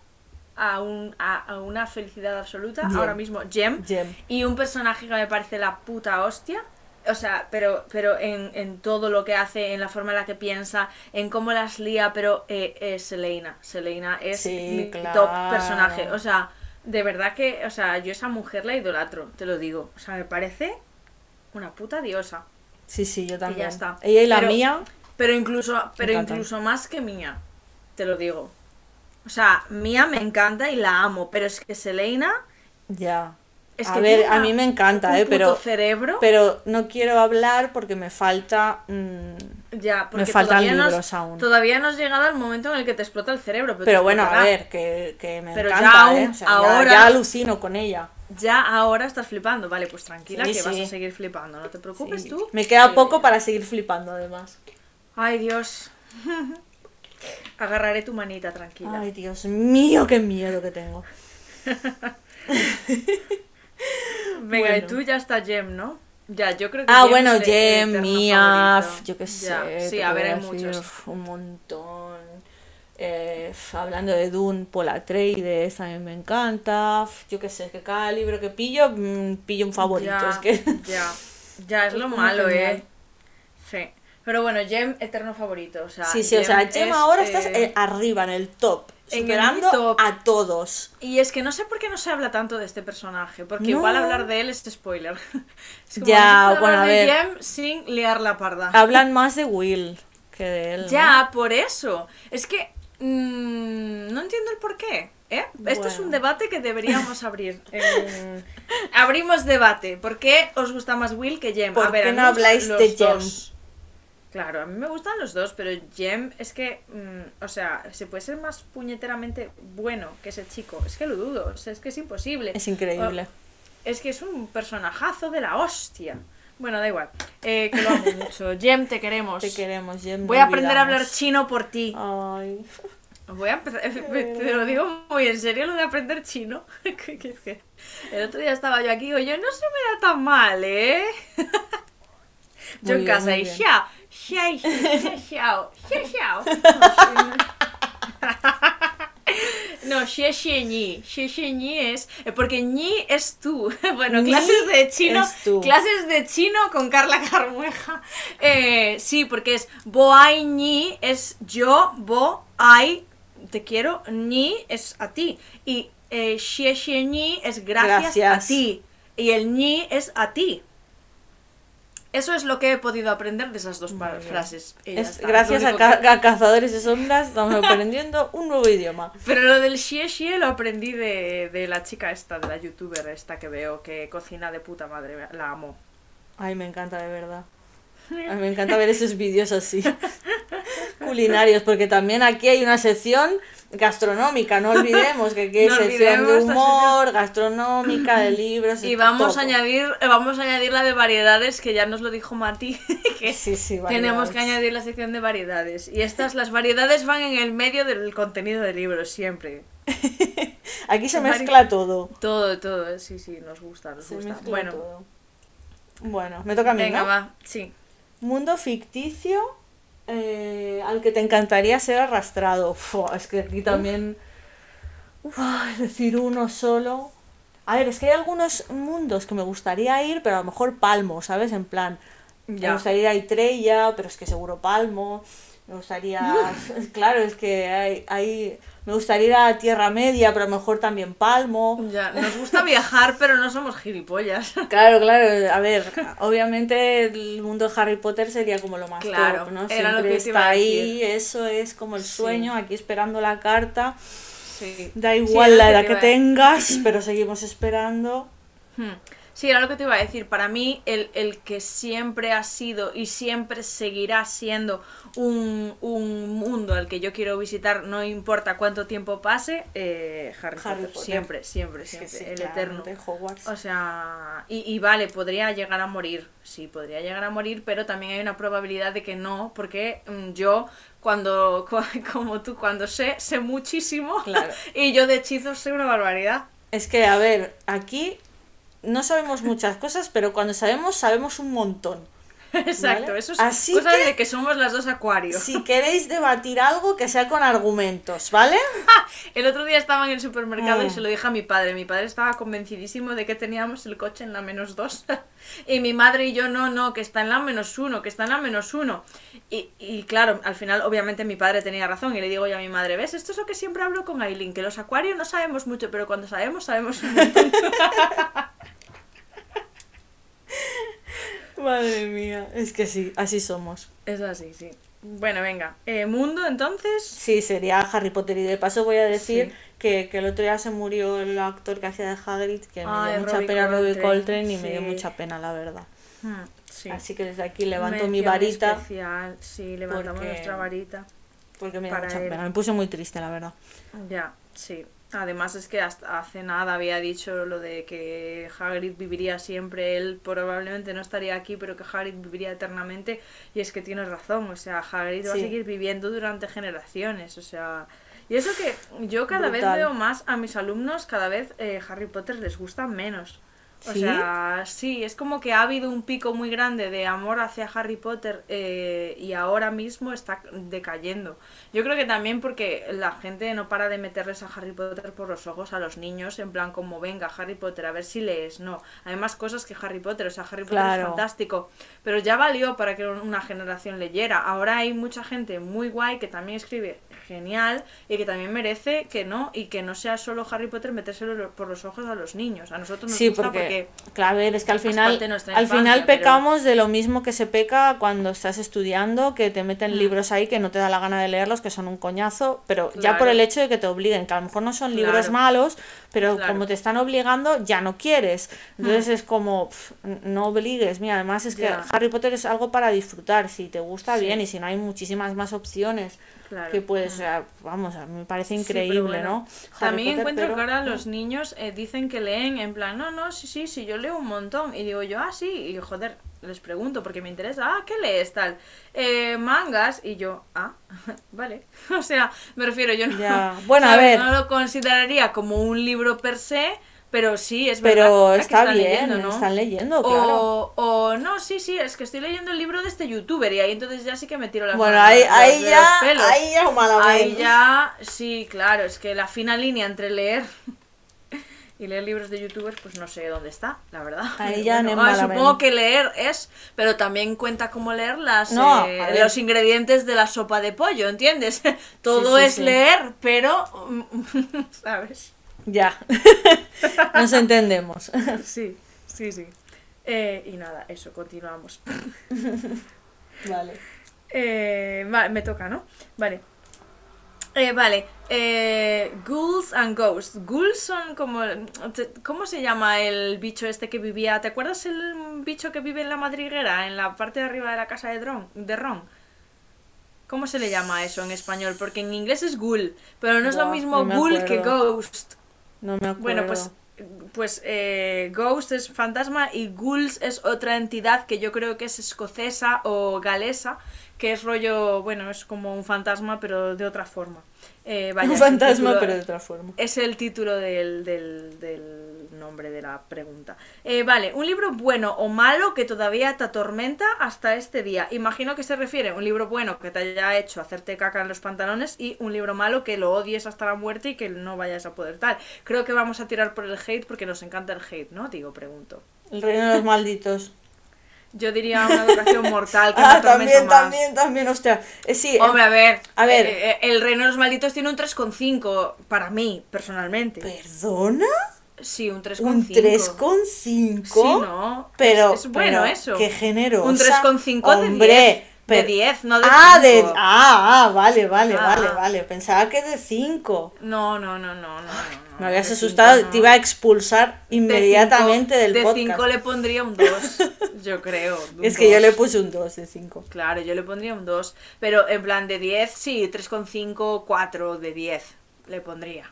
a, un, a, a una felicidad absoluta, Jem. ahora mismo, Jem. Jem. Y un personaje que me parece la puta hostia. O sea, pero, pero en, en todo lo que hace, en la forma en la que piensa, en cómo las lía, pero eh, es Selena. Selena es Sí, mi claro. top personaje. O sea, de verdad que, o sea, yo esa mujer la idolatro, te lo digo. O sea, me parece una puta diosa. Sí, sí, yo también. Y ya está. Ella y la Pero- mía. Pero incluso, pero incluso más que Mía, te lo digo. O sea, Mía me encanta y la amo, pero es que Selena Ya. es a que ver, a mí me encanta, un ¿eh? puto Pero, cerebro. pero no quiero hablar porque me falta. mm, ya, porque faltan todavía no has- libros aún. Todavía no has llegado al momento en el que te explota el cerebro. Pero, bueno, a ver, que, que me Pero ya encanta, aún- ¿eh? O sea, ya- ahora- ya, alucino con ella. Ya ahora estás flipando. Vale, pues tranquila Sí, que vas a seguir flipando. No te preocupes Sí. tú. Me queda que- poco para seguir flipando, además. Ay, Dios. Agarraré tu manita, tranquila. Ay, Dios mío, qué miedo que tengo. Venga, y tú ya está Jem, ¿no? Ya, yo creo que Ah, Jem bueno, Jem, eterno Mia, favorito. f- yo qué sé. Ya, Sí, a ver, hay muchos. Un montón. Eh, hablando de Dune, Paul Atreides, también me encanta. Yo qué sé, que cada libro que pillo, mm, pillo un favorito. Ya, Es que... ya, ya es Es lo malo, genial. eh. Sí. Pero bueno, Jem, eterno favorito. O sea, Sí, sí, o sea, Jem es, ahora estás eh, arriba, en el top. en el Superando top. a todos. Y es que no sé por qué no se habla tanto de este personaje, porque No. igual hablar de él es spoiler. Es como, Ya, bueno, a de ver. Jem sin liar la parda. Hablan más de Will que de él. ¿no? Ya, por eso. Es que mm, no entiendo el por qué. ¿eh? Esto es un debate que deberíamos abrir. Eh, abrimos debate. ¿Por qué os gusta más Will que Jem? ¿Por A ver, qué no habláis de Jem? dos. Claro, a mí me gustan los dos, pero Jem es que, mm, o sea, se puede ser más puñeteramente bueno que ese chico. Es que lo dudo, o sea, es que es imposible. Es increíble. Es que es un personajazo de la hostia. Bueno, da igual. Eh, que lo amo mucho. Jem, te queremos. Te queremos, Jem. Voy a aprender a hablar chino por ti. Ay. Voy a empezar, te lo digo muy en serio lo de aprender chino. El otro día estaba yo aquí y digo, yo no se me da tan mal, ¿eh? Yo en casa y bien. xiao, xiao, xiao, xiao, xiao. No, xie xie ñi. Xie xie ñi es. eh, Porque ñi es tú. Bueno, clases de chino. Clases de chino con Carla Carmueja. Eh, sí, porque es bo ai ñi es yo, bo ai te quiero, ñi es a ti. Y eh, xie xie ñi es gracias, Gracias. a ti. Y el ñi es a ti. Eso es lo que he podido aprender de esas dos Muy frases. Es- gracias a, único ca- que- a Cazadores de Sombras estamos aprendiendo un nuevo idioma. Pero lo del xie xie lo aprendí de, de la chica esta, de la youtuber esta que veo, que cocina de puta madre, la amo. Ay, me encanta de verdad. A mí me encanta ver esos vídeos así, culinarios, porque también aquí hay una sección gastronómica, no olvidemos que aquí hay No sección de humor, gastronómica, de libros. Y de vamos todo. a añadir, eh, vamos a añadir la de variedades, que ya nos lo dijo Mati, que Sí, sí, tenemos que añadir la sección de variedades. Y estas, las variedades van en el medio del contenido del libro, siempre. Aquí se mezcla todo. Todo, todo, sí, sí, nos gusta, nos Se gusta. Bueno, todo. Bueno, me toca a mí, venga, ¿no? va, sí. Mundo ficticio eh, al que te encantaría ser arrastrado. Es que aquí también. Ay, decir uno solo. A ver, es que hay algunos mundos que me gustaría ir, pero a lo mejor palmo, ¿sabes? En plan, me Ya. gustaría ir a Estrella, pero es que seguro palmo. Me gustaría. claro, es que hay, hay. Me gustaría ir a Tierra Media, pero a lo mejor también palmo. Ya, nos gusta viajar, pero no somos gilipollas. Claro, claro, a ver, obviamente el mundo de Harry Potter sería como lo más Claro, top, ¿no? era lo Siempre que está ahí, eso es como el Sí. sueño, aquí esperando la carta. Sí. Da igual la edad que tengas, pero seguimos esperando. Hmm. Sí, era lo que te iba a decir. Para mí, el, el que siempre ha sido y siempre seguirá siendo un, un mundo al que yo quiero visitar, no importa cuánto tiempo pase, eh, Harry, Harry Potter. Potter. Siempre, siempre, siempre. sí, el eterno. de Hogwarts. O sea, y, y vale, podría llegar a morir, sí, podría llegar a morir, pero también hay una probabilidad de que no, porque mm, yo, cuando, cu- como tú, cuando sé, sé muchísimo, Claro. y yo de hechizos sé una barbaridad. Es que, a ver, aquí no sabemos muchas cosas, pero cuando sabemos, sabemos un montón. Exacto, ¿Vale? eso es Así cosa que- de que somos las dos acuarios. Si queréis debatir algo, que sea con argumentos, ¿vale? El otro día estaba en el supermercado y Mm. se lo dije a mi padre. Mi padre estaba convencidísimo de que teníamos el coche en la menos dos. y mi madre y yo, no, no, que está en la menos uno, que está en la menos uno. Y, y claro, al final, obviamente, mi padre tenía razón. Y le digo yo a mi madre, ¿ves? Esto es lo que siempre hablo con Aileen, que los acuarios no sabemos mucho, pero cuando sabemos, sabemos un montón. Madre mía, es que sí, así somos. Es así, sí. Bueno, venga. Eh, Mundo, entonces. Sí, sería Harry Potter. Y de paso voy a decir que, que, el otro día se murió el actor que hacía de Hagrid, que me dio mucha pena Robbie Coltrane y me dio mucha pena, la verdad. Hmm, así que desde aquí levanto mi varita. Especial. Sí, levantamos nuestra varita. Porque me dio mucha pena. Me puse muy triste, la verdad. Ya, sí. Además es que hasta hace nada había dicho lo de que Hagrid viviría siempre, él probablemente no estaría aquí, pero que Hagrid viviría eternamente. Y es que tienes razón, o sea, Hagrid va a seguir viviendo durante generaciones, o sea, y eso que yo cada vez veo más a mis alumnos, cada vez eh, Harry Potter les gusta menos. O sea, sí, es como que ha habido un pico muy grande de amor hacia Harry Potter eh, y ahora mismo está decayendo. Yo creo que también porque la gente no para de meterles a Harry Potter por los ojos a los niños, en plan como venga Harry Potter, a ver si lees. No, hay más cosas que Harry Potter, o sea, Harry Potter es fantástico, pero ya valió para que una generación leyera. Ahora hay mucha gente muy guay que también escribe genial y que también merece que no y que no sea solo Harry Potter metérselo por los ojos a los niños. A nosotros nos gusta porque, claro, es que al final al final pecamos de lo mismo que se peca cuando estás estudiando, que te meten mm. libros ahí que no te da la gana de leerlos, que son un coñazo, pero ya por el hecho de que te obliguen, que a lo mejor no son libros malos, pero como te están obligando ya no quieres. Entonces mm. es como no obligues, mira, además es que Harry Potter es algo para disfrutar, si te gusta bien y si no hay muchísimas más opciones que pues, vamos, a mí me parece increíble, ¿no? También encuentro que ahora los niños eh, dicen que leen en plan, no, no, sí, sí, sí, yo leo un montón. Y digo yo, ah, sí, y joder, les pregunto porque me interesa, ah, ¿qué lees tal? Eh, mangas, y yo, ah, vale. o sea, me refiero, yo no, bueno, a ver. no lo consideraría como un libro per se, pero sí, es verdad. Pero está bien, ¿no? están leyendo, claro. O, no, sí, sí, es que estoy leyendo el libro de este youtuber y ahí entonces ya sí que me tiro la Bueno, ahí, ahí ya, ahí ya Ahí ya, sí, claro, es que la fina línea entre leer y leer libros de youtubers, pues no sé dónde está, la verdad. Ahí ya bueno, Supongo que leer es, pero también cuenta cómo leer las, eh, los ingredientes de la sopa de pollo, ¿entiendes? Todo es leer, pero, ¿sabes? Ya, nos entendemos. Sí, sí, sí. Eh, y nada, eso, continuamos. Vale. Eh, vale, me toca, ¿no? Vale. Eh, vale, eh, Ghouls and Ghosts. Ghouls son como... ¿Cómo se llama el bicho este que vivía? ¿Te acuerdas el bicho que vive en la madriguera, en la parte de arriba de la casa de, Dron, de Ron? ¿Cómo se le llama eso en español? Porque en inglés es ghoul, pero no es lo mismo ghoul que ghost. No me acuerdo. Bueno, pues, pues eh, Ghost es fantasma y Ghouls es otra entidad que yo creo que es escocesa o galesa, que es rollo, bueno, es como un fantasma pero de otra forma. Eh, un fantasma pero de otra forma. Es el título del, del, del nombre de la pregunta. Eh, vale, un libro bueno o malo que todavía te atormenta hasta este día. Imagino que se refiere a un libro bueno que te haya hecho hacerte caca en los pantalones y un libro malo que lo odies hasta la muerte y que no vayas a poder tal. Creo que vamos a tirar por el hate porque nos encanta el hate, ¿no? Digo, pregunto. El reino de los malditos. Yo diría una educación mortal que ah, también, también, también, hostia. Eh, sí, Hombre, a ver. A ver. Eh, el reino de los malditos tiene un 3,5 para mí, personalmente. ¿Perdona? Sí, un 3,5. Un 3,5. Sí, no. Pero, es, bueno eso. Qué generoso. Un 3,5 de 10. De 10, no de ah, 5. De, ah, ah, vale, vale, ah. vale, vale. Pensaba que de 5. No, no, no, no, no. Me habías asustado, te iba a expulsar inmediatamente del de podcast. De 5 le pondría un 2, yo creo. Es que yo le puse un 2 de 5. Claro, yo le pondría un 2. Pero en plan de 10, sí, 3,5, 4 de 10 le pondría.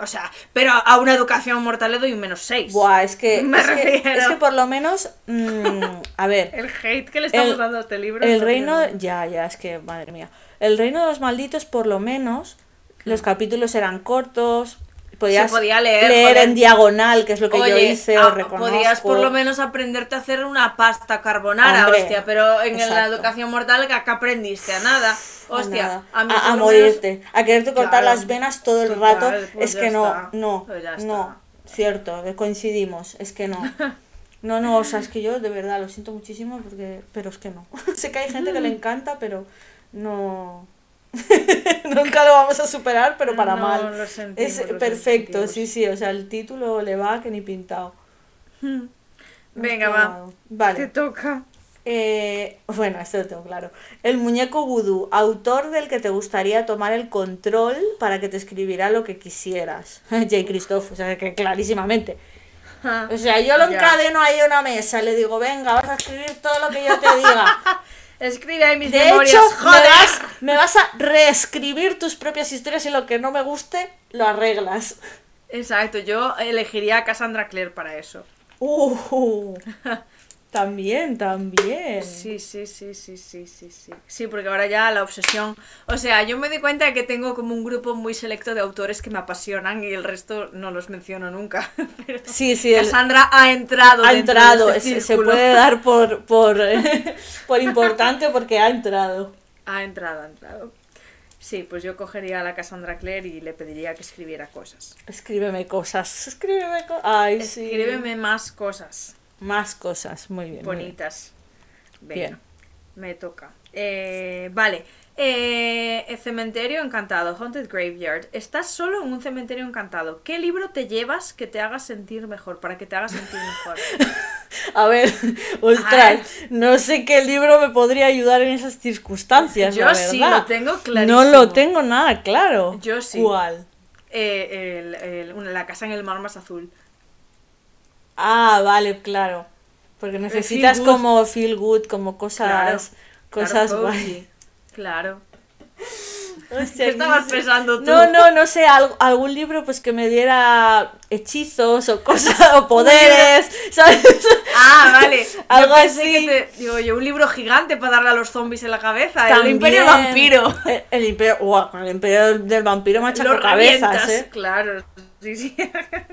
O sea, pero a una educación mortal le doy un menos 6. Buah, es que, es, que por lo menos, mm, a ver. el hate que le estamos dando a este libro. El reino, ya, ya, es que, madre mía. El reino de los malditos, por lo menos, los capítulos eran cortos, podías podía leer, en diagonal, que es lo que yo hice, o ah, Podías por lo menos aprenderte a hacer una pasta carbonara, hostia, pero en la educación mortal que acá aprendiste a nada. Hostia, a, a, morirte, a quererte cortar las venas todo el rato. Pues es que no, no, pues no, cierto, coincidimos, es que no. No, no, o sea, es que yo de verdad lo siento muchísimo porque, pero es que no. sé que hay gente que le encanta, pero no, Nunca lo vamos a superar, pero para mal. es perfecto, sí, sí, o sea, el título le va que ni pintado. Venga, va. Vale. Te toca. Eh, bueno, esto lo tengo claro. El muñeco vudú, autor del que te gustaría tomar el control para que te escribiera lo que quisieras. J. Christoph, o sea que clarísimamente. O sea, yo lo encadeno ahí a una mesa le digo, venga, vas a escribir todo lo que yo te diga. Escribe ahí mis de memorias. hecho, me vas, me vas a reescribir tus propias historias y lo que no me guste, lo arreglas. Exacto, yo elegiría a Cassandra Clare para eso. Uh, también, también. Sí, sí, sí, sí, sí, sí, sí. Sí, porque ahora ya la obsesión. O sea, yo me di cuenta de que tengo como un grupo muy selecto de autores que me apasionan y el resto no los menciono nunca. Pero Sí, sí, el- Cassandra ha entrado. ha de entrado. este se- puede dar por, por, por importante porque ha entrado. Ha entrado, ha entrado. Sí, pues yo cogería a la Cassandra Clare y le pediría que escribiera cosas. Escríbeme cosas. Escríbeme cosas. Ay, sí. Escríbeme más cosas Más cosas. Muy bien. muy bien. bonitas. Venga, Bien. Me toca. Eh, vale. Eh, el cementerio encantado, Haunted Graveyard. Estás solo en un cementerio encantado. ¿Qué libro te llevas que te haga sentir mejor? Para que te haga sentir mejor. A ver, ostras, no sé qué libro me podría ayudar en esas circunstancias. Yo la sí lo tengo clarísimo. No lo tengo nada claro. Yo sí. ¿Cuál? Eh, el- el- la casa en el mar más azul. Ah, vale, claro. Porque necesitas good. como feel good, como cosas, Claro, cosas claro, guay. Claro. Hostia, ¿Qué estabas pensando tú? No, no, no sé, al- algún libro pues que me diera hechizos o cosas, o poderes, ¿sabes? Ah, vale. Yo Algo pensé así. que te- digo yo, un libro gigante para darle a los zombies en la cabeza. También. El Imperio Vampiro. El, el imperio, con el imperio del vampiro machaco Lo cabezas, ¿eh? Claro. Sí, sí.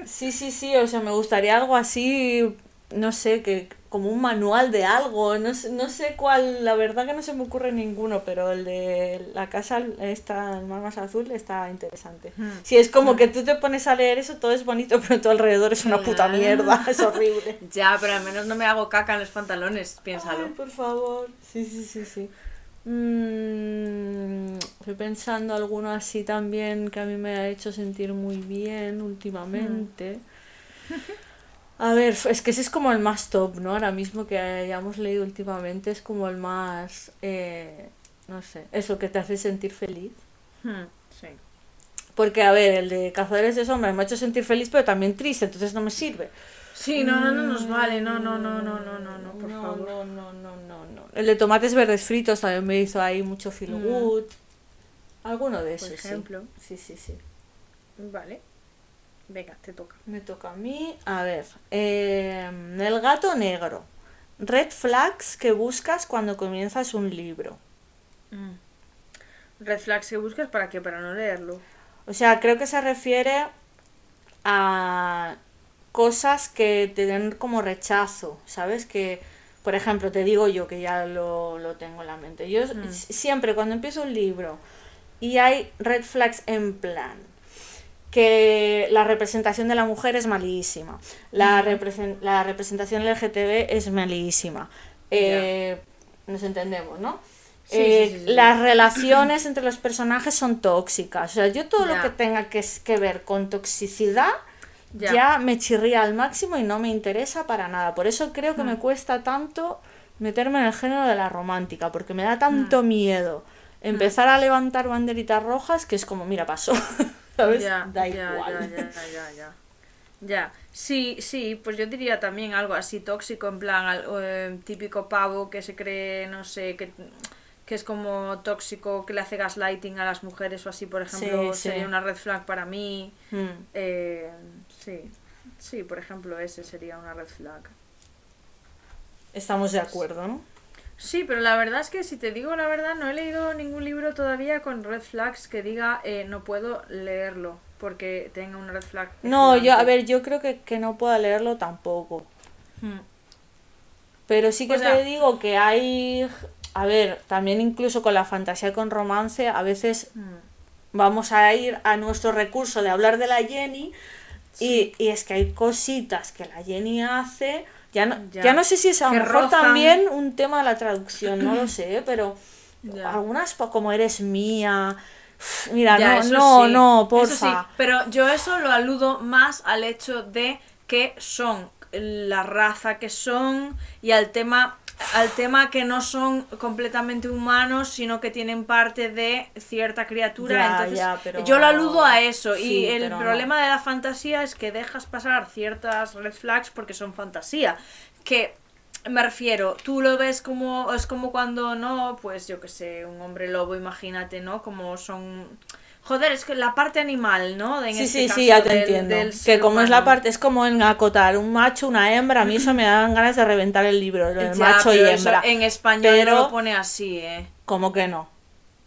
Sí, sí, sí, o sea, me gustaría algo así, no sé, que como un manual de algo, no sé, no sé cuál, la verdad que no se me ocurre ninguno, pero el de la casa esta, más azul, está interesante. Si es como que tú te pones a leer eso, todo es bonito, pero todo alrededor es una puta mierda, es horrible. Ya, pero al menos no me hago caca en los pantalones, piénsalo. Ay, por favor. Sí, sí, sí, sí. Mm, estoy pensando alguno así también que a mí me ha hecho sentir muy bien últimamente. A ver, es que ese es como el más top, ¿no? Ahora mismo que hayamos leído últimamente es como el más, eh, no sé, eso que te hace sentir feliz. Hmm, sí. Porque, a ver, el de Cazadores de Sombras me ha hecho sentir feliz, pero también triste, entonces no me sirve. Sí, no, no, no nos vale. No, no, no, no, no, no, no, por no, favor. No, no, no, no, no. El de tomates verdes fritos también me hizo ahí mucho feel Mm. good. Alguno de esos, sí. ejemplo. Sí, sí, sí. Vale. Venga, te toca. Me toca a mí. A ver. eh, el gato negro. Red flags que buscas cuando comienzas un libro. Mm. Red flags que buscas para qué? Para no leerlo. O sea, creo que se refiere a cosas que te den como rechazo, ¿sabes? Que, por ejemplo, te digo yo que ya lo, lo tengo en la mente. Yo Mm. siempre cuando empiezo un libro y hay red flags en plan que la representación de la mujer es malísima, la, represen- la representación LGTB es malísima, eh, nos entendemos, ¿no? Sí, Eh, sí, sí, sí. Las relaciones entre los personajes son tóxicas. O sea, yo todo lo que tenga que ver con toxicidad Ya. ya. me chirría al máximo y no me interesa para nada. Por eso creo Mm. que me cuesta tanto meterme en el género de la romántica, porque me da Mm. tanto miedo empezar a levantar banderitas rojas que es como, mira, pasó. ¿Sabes? Ya, da igual. ya, ya, ya, ya. Sí, sí, pues yo diría también algo así tóxico, en plan, al- eh, típico pavo que se cree, no sé, que, que es como tóxico, que le hace gaslighting a las mujeres o así, por ejemplo, Sí, sí. sería una red flag para mí. Mm. Eh, sí, sí, por ejemplo, ese sería una red flag. Estamos de acuerdo, ¿no? Sí, pero la verdad es que si te digo la verdad, no he leído ningún libro todavía con red flags que diga eh, no puedo leerlo porque tenga una red flag. No, yo, a ver, yo creo que, que no pueda leerlo tampoco. Hmm. Pero sí que O sea- te digo que hay, a ver, también incluso con la fantasía y con romance, a veces Hmm. vamos a ir a nuestro recurso de hablar de la Jenny y, y es que hay cositas que la Jenny hace, ya no, Ya. ya. no sé si es a lo mejor rozan. también un tema de la traducción, no lo sé, pero Ya. algunas como eres mía, uf, mira, no, no, sí, no, porfa. sí, pero yo eso lo aludo más al hecho de que son la raza que son y al tema al tema que no son completamente humanos, sino que tienen parte de cierta criatura. Ya, Entonces, ya, pero- yo lo aludo a eso. Sí, y el no. problema de la fantasía es que dejas pasar ciertas red flags porque son fantasía. Que me refiero, tú lo ves como. Es como cuando, ¿no? Pues yo que sé, un hombre lobo, imagínate, ¿no? Como son. Joder, es que la parte animal, ¿no? En Sí, este sí, caso sí, ya te del- entiendo. del Que como es la parte, es como en acotar un macho, una hembra, a mí eso me dan ganas de reventar el libro, Ya, macho y hembra. en español Pero- no lo pone así, ¿eh? Como que no.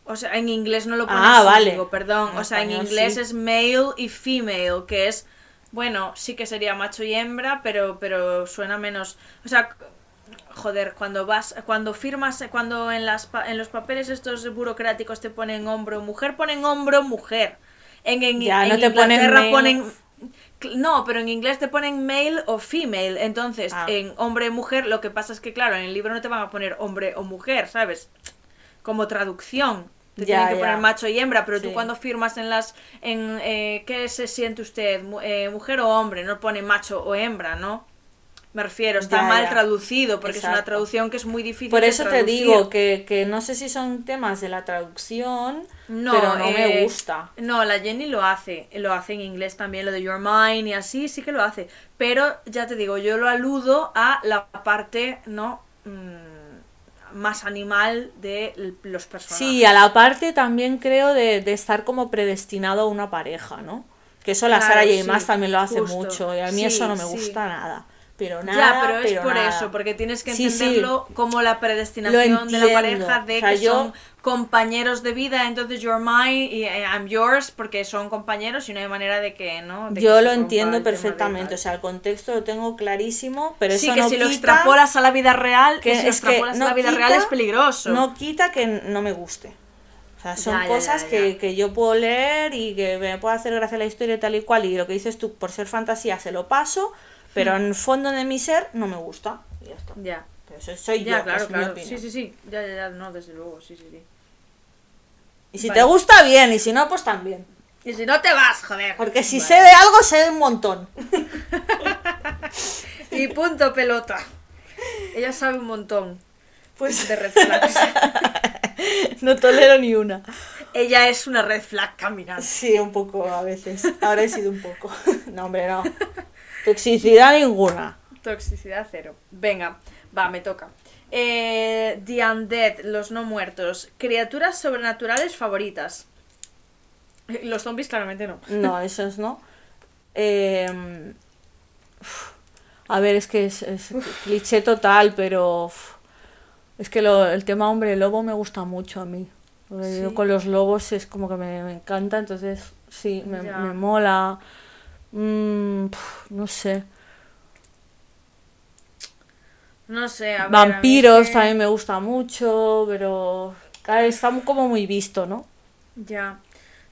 O sea, en inglés no lo pone Ah, así, vale. digo, perdón. En o sea, en inglés sí. es male y female, que es, bueno, sí que sería macho y hembra, pero, pero suena menos... O sea, joder, cuando vas, cuando firmas, cuando en, las, en los papeles estos burocráticos te ponen hombro mujer, ponen hombro mujer. En, en, Ya, en no te ponen Inglaterra male. ponen... No, pero en inglés te ponen male o female. Entonces, Ah. en hombre mujer, lo que pasa es que, claro, en el libro no te van a poner hombre o mujer, ¿sabes? Como traducción. Te Ya, tienen que ya. poner macho y hembra, pero tú cuando firmas en las. en eh, ¿Qué se siente usted? Eh, ¿Mujer o hombre? No pone macho o hembra, ¿no? Me refiero, está Ya, mal ya. traducido, porque es una traducción que es muy difícil. Por de eso te digo que, que no sé si son temas de la traducción, No, pero no me eh, gusta. No, la Jenny lo hace, lo hace en inglés también, lo de Your Mind y así, sí que lo hace. Pero ya te digo, yo lo aludo a la parte, ¿no? Mm, más animal de los personajes. Sí, a la parte también creo de, de estar como predestinado a una pareja, ¿no? Que eso la Claro, Sara J. sí, también lo hace justo. mucho y a mí Sí, eso no me sí. gusta nada. Pero nada, ya, pero es pero por nada. eso, porque tienes que Sí, sí. entenderlo como la predestinación de la pareja, de O sea, que yo- son compañeros de vida, entonces you're mine y eh, I'm yours, porque son compañeros y no hay manera de que, ¿no? De que Yo se lo entiendo perfectamente, o sea, el contexto lo tengo clarísimo, pero sí, eso que no si lo quita extrapolas a la vida real, que que si lo es que extrapolas no a la vida quita- real es peligroso. No quita que no me guste. O sea, son Ya, cosas ya, Que, ya. que yo puedo leer y que me puede hacer gracia la historia y tal y cual. Y lo que dices tú, por ser fantasía, se lo paso, pero Hmm. en el fondo de mi ser no me gusta. Y ya está. Ya, Pero eso soy ya, yo, claro, es claro. Sí, sí, sí. Ya, ya, ya, no, desde luego, sí, sí, sí. Y si Vale. te gusta, bien, y si no, pues también. Y si no te vas, joder. Porque si Vale. sé de algo, sé un montón. Y punto pelota. Ella sabe un montón Pues de red flags. no tolero ni una. Ella es una red flag caminante. Sí, un poco a veces. Ahora he sido un poco. No, hombre, no. Toxicidad ninguna. Toxicidad cero. Venga, va, me toca. Eh, The Undead, los no muertos. Criaturas sobrenaturales favoritas. Eh, Los zombies claramente no. No, esos no. Eh, a ver, es que es, es cliché total, pero es que lo- el tema hombre lobo me gusta mucho a mí. Yo con los lobos es como que me, me encanta, entonces sí, me mola. Mm, no sé. No sé, a ver. Vampiros a mí es que- también me gusta mucho, pero claro, está como muy visto, ¿no? Ya.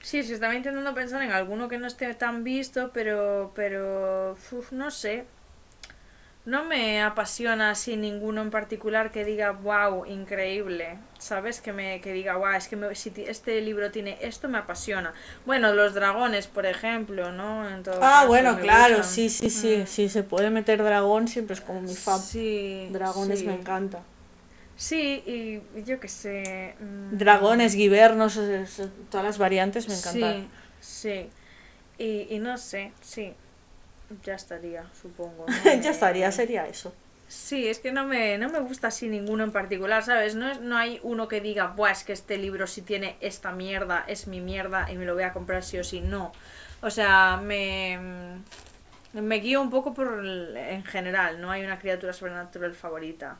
Sí, sí, estaba intentando pensar en alguno que no esté tan visto, pero. Pero. uf, no sé. No me apasiona así ninguno en particular que diga, wow, increíble. ¿Sabes? Que me que diga, wow, es que me- si este libro tiene esto, me apasiona. Bueno, los dragones, por ejemplo, ¿no? En todo Ah, caso, bueno, claro, gustan. sí, sí, sí, Mm. sí, se puede meter dragón, siempre es como mi fan. Sí. Dragones sí. me encanta. Sí, y yo qué sé. mm, Dragones, guibernos, todas las variantes me encantan. Sí, sí. Y, y no sé, sí. Ya estaría, supongo. ¿no? ya estaría, sería eso. Sí, es que no me, no me gusta así ninguno en particular, ¿sabes? No, es- no hay uno que diga, Buah, es que este libro si tiene esta mierda, es mi mierda y me lo voy a comprar sí o sí. No. O sea, me, me guío un poco por el- en general, no hay una criatura sobrenatural favorita.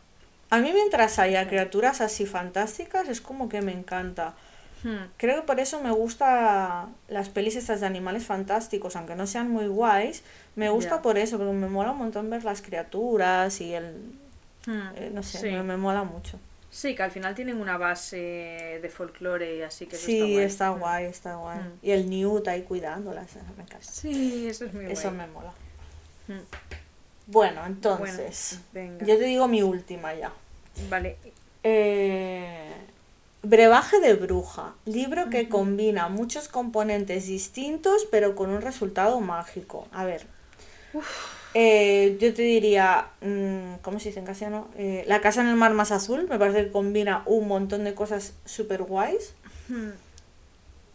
A mí mientras haya criaturas así fantásticas es como que me encanta. Hmm. Creo que por eso me gusta las pelis estas de animales fantásticos, aunque no sean muy guays. Me gusta por eso, porque me mola un montón ver las criaturas y el... Hmm. eh, no sé, Sí. me, me mola mucho. Sí, que al final tienen una base de folclore y así que eso Sí, está está guay. guay, está guay. Mm. Y el Newt ahí cuidándolas, me encanta. Sí, eso es muy Eso guay. me mola. Bueno, entonces, Bueno, yo te digo mi última ya. Vale. Eh, Brebaje de bruja, libro que combina muchos componentes distintos pero con un resultado mágico. A ver, Eh, yo te diría, mm, ¿cómo se dice en castellano? Eh, la casa en el mar más azul, me parece que combina un montón de cosas super guays.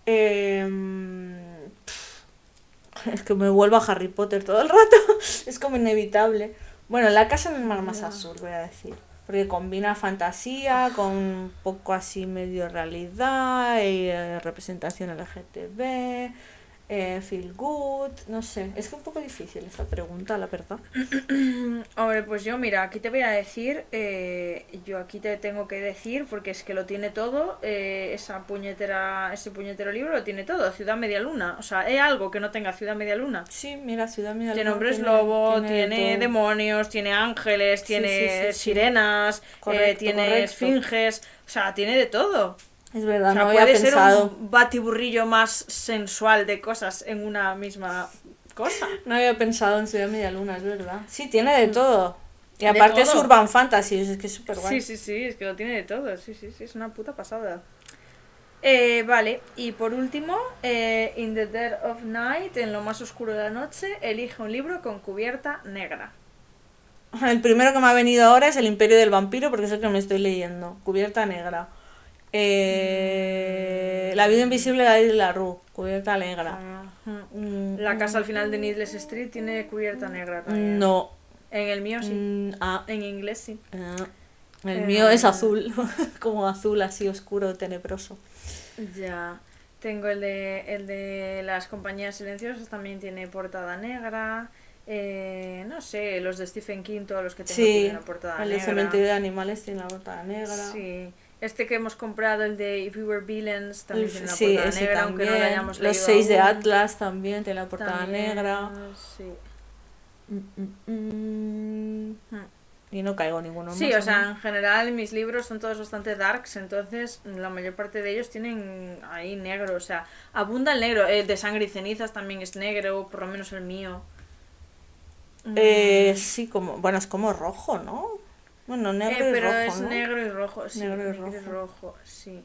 Em, es que me vuelvo a Harry Potter todo el rato, es como inevitable. Bueno, la casa en el mar más azul, voy a decir. Porque combina fantasía con un poco así medio realidad, y, eh, representación LGTB, eh, feel good, no sé. Es que un poco difícil esta pregunta, la verdad. Hombre, pues yo, mira, aquí te voy a decir, eh, yo aquí te tengo que decir, porque es que lo tiene todo, eh, esa puñetera, ese puñetero libro lo tiene todo, Ciudad Media Luna. O sea, ¿es algo que no tenga Ciudad Media Luna? Sí, mira, Ciudad Media Tiene Luna hombres tiene- lobo, tiene tiene, demonios, tiene ángeles, tiene sí, sí, sí. sirenas, eh, Correcto, tiene correcto. esfinges, o sea, tiene de todo. Es verdad, O sea, no había puede ser un batiburrillo más sensual de cosas en una misma cosa. No había pensado en Ciudad Media Luna, es verdad. Sí, tiene de todo. Y De aparte es. Urban Fantasy, es que es súper guay. Sí, sí, sí, es que lo tiene de todo, sí, sí, sí, es una puta pasada. Eh, vale, y por último, eh, In the Dead of Night, en lo más oscuro de la noche, elige un libro con cubierta negra. El primero que me ha venido ahora es El Imperio del Vampiro, porque es el que me estoy leyendo. Cubierta negra. Eh, La vida invisible de David Larue, cubierta negra. Mm, La casa al final de Needless Street tiene cubierta negra también. No. En el mío sí, Mm, ah, en inglés sí. ah. El Eh. mío es azul, como azul así oscuro, tenebroso. Ya. Tengo el de, el de las compañías silenciosas, también tiene portada negra. Eh, no sé, los de Stephen King, todos los que tengo Sí, tienen la portada el de negra. cementerio de animales tiene la portada negra. Sí. Este que hemos comprado, el de If We Were Villains, también tiene la sí, portada ese negra, aunque no la hayamos Los seis de. Atlas también tiene la portada También, negra. Sí. Mm, mm, mm. Y no caigo ninguno Sí, más, o sea, en general mis libros son todos bastante darks, entonces la mayor parte de ellos tienen ahí negro, o sea, abunda el negro. El de sangre y cenizas también es negro, por lo menos el mío. Eh, sí, como, bueno, es como rojo, ¿no? Bueno, negro eh, y pero rojo, es ¿no? negro y rojo, sí. Negro y negro y rojo. sí.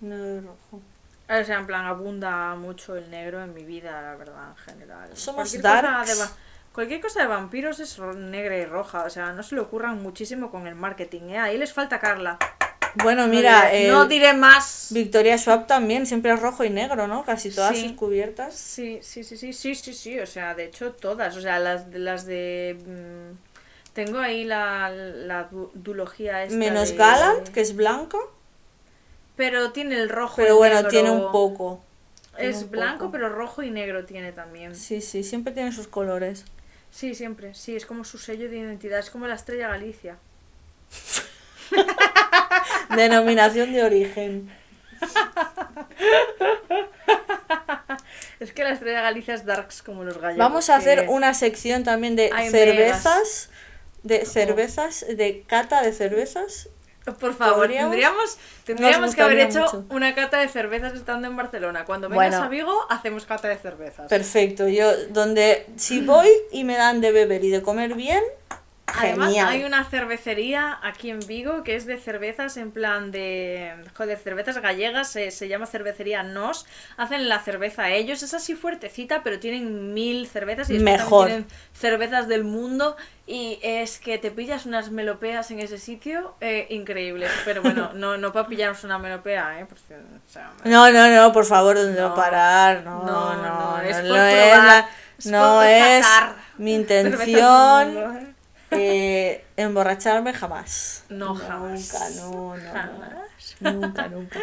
Negro y rojo. O sea, en plan, abunda mucho el negro en mi vida, la verdad, en general. Somos Cualquier cosa de Cualquier cosa de vampiros es negra y roja, o sea, no se le ocurran muchísimo con el marketing, ¿eh? Ahí les falta Carla. Bueno, No mira, diré- el no diré más. Victoria Schwab también siempre es rojo y negro, ¿no? Casi todas Sí. sus cubiertas. Sí, sí, sí, sí, sí, sí, sí, o sea, de hecho todas, o sea, las, de- las de... mm, tengo ahí la, la du- duología esta Menos de- Galant, que es blanca, Pero tiene el rojo pero y bueno, negro. tiene un poco. tiene Es un blanco, poco. pero rojo y negro tiene también. Sí, sí, siempre tiene sus colores. Sí, siempre, sí, es como su sello de identidad, es como la estrella Galicia. Denominación de origen. Es que la estrella Galicia es darks como los gallegos. Vamos a hacer una sección también de cervezas, de cervezas, de cata de cervezas. Por favor, tendríamos, tendríamos que haber hecho mucho. una cata de cervezas estando en Barcelona. Cuando vengas Bueno. a Vigo, hacemos cata de cervezas. Perfecto, yo donde si voy y me dan de beber y de comer bien, Además, genial. hay una cervecería aquí en Vigo que es de cervezas en plan de. Joder, cervezas gallegas, se, se llama cervecería Nos. Hacen la cerveza ellos, es así fuertecita, pero tienen mil cervezas y Mejor. tienen cervezas del mundo. Y es que te pillas unas melopeas en ese sitio eh, increíbles. Pero bueno, no, no para pillarnos una melopea, ¿eh? Porque, o sea, No, no, no, por favor, ¿dónde No. va a parar? No, No, no, no, no, es no por es, probar, la- es no por es catar mi intención mundo. Eh, emborracharme jamás. No, jamás. Nunca, no, no, Jamás. Nunca, nunca.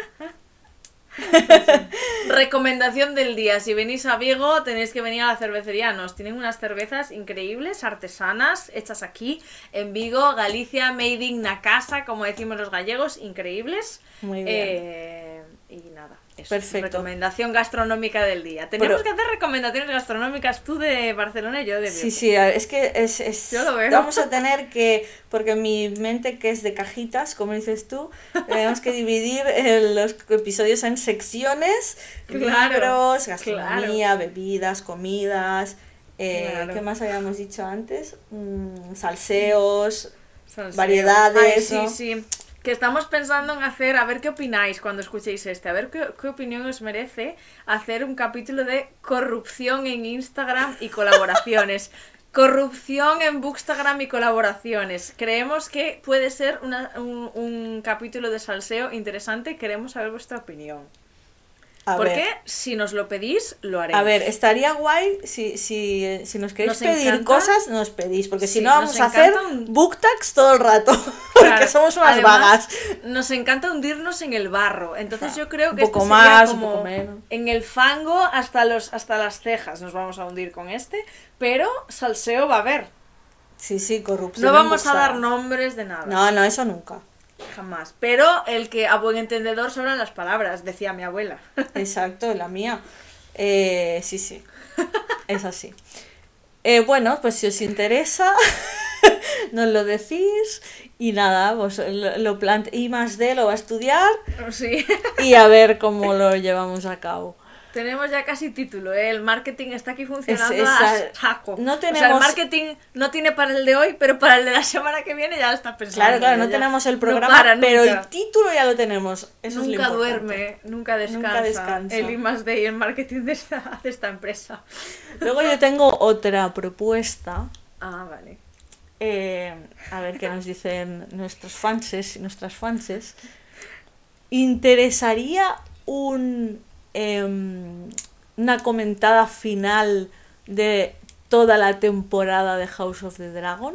Recomendación del día, si venís a Vigo tenéis que venir a la cervecería Nos. Tienen unas cervezas increíbles, artesanas, hechas aquí en Vigo, Galicia, made in na casa, como decimos los gallegos, increíbles. Muy bien. Eh, y nada, eso. Perfecto. Recomendación gastronómica del día. Tenemos Pero- que hacer recomendaciones gastronómicas tú de Barcelona y yo de. Sí, sí, es que es, es- Yo lo veo. vamos a tener que, porque mi mente que es de cajitas, como dices tú, tenemos que dividir eh, los episodios en secciones, Claro, libros, gastronomía, bebidas, comidas, eh, Claro. ¿qué más habíamos dicho antes? Mm, salseos, variedades, Ay, sí, ¿no? sí. Que estamos pensando en hacer, a ver qué opináis cuando escuchéis este, a ver qué, qué opinión os merece hacer un capítulo de corrupción en Instagram y colaboraciones. Corrupción en Bookstagram y colaboraciones. Creemos que puede ser una- un, un capítulo de salseo interesante. Queremos saber vuestra opinión. A Porque ver. si nos lo pedís, lo haremos. A ver, estaría guay si, si, si nos queréis Nos pedir encanta- cosas, nos pedís, porque si no vamos a hacer un- book tags todo el rato, porque somos unas Además, vagas. Nos encanta hundirnos en el barro. Entonces yo creo Un que poco este sería más, un como poco menos. en el fango hasta los hasta las cejas nos vamos a hundir con este, pero salseo va a haber. Sí, sí, corrupción. No vamos a dar nombres de nada. No, no, eso nunca. Jamás. Pero el que a buen entendedor sobran las palabras, decía mi abuela. Exacto, la mía. Eh, sí, sí. Es así. Eh, bueno, pues si os interesa, nos lo decís. Y nada, pues lo, plante I más D lo va a estudiar Sí. y a ver cómo lo llevamos a cabo. Tenemos ya casi título, ¿eh? El marketing está aquí funcionando Es- esa- a saco. no O sea, el tenemos- marketing no tiene para el de hoy, pero para el de la semana que viene ya está pensando. Claro, claro, no ya. tenemos el No programa, para pero el título ya lo tenemos. Eso es lo nunca duerme, nunca descansa. Nunca descansa. El I más D y el marketing de esta, de esta empresa. Luego yo tengo otra propuesta. Ah, vale. Eh, a ver qué nos dicen nuestros fanses y nuestras fanses. ¿Interesaría un, em, una comentada final de toda la temporada de House of the Dragon?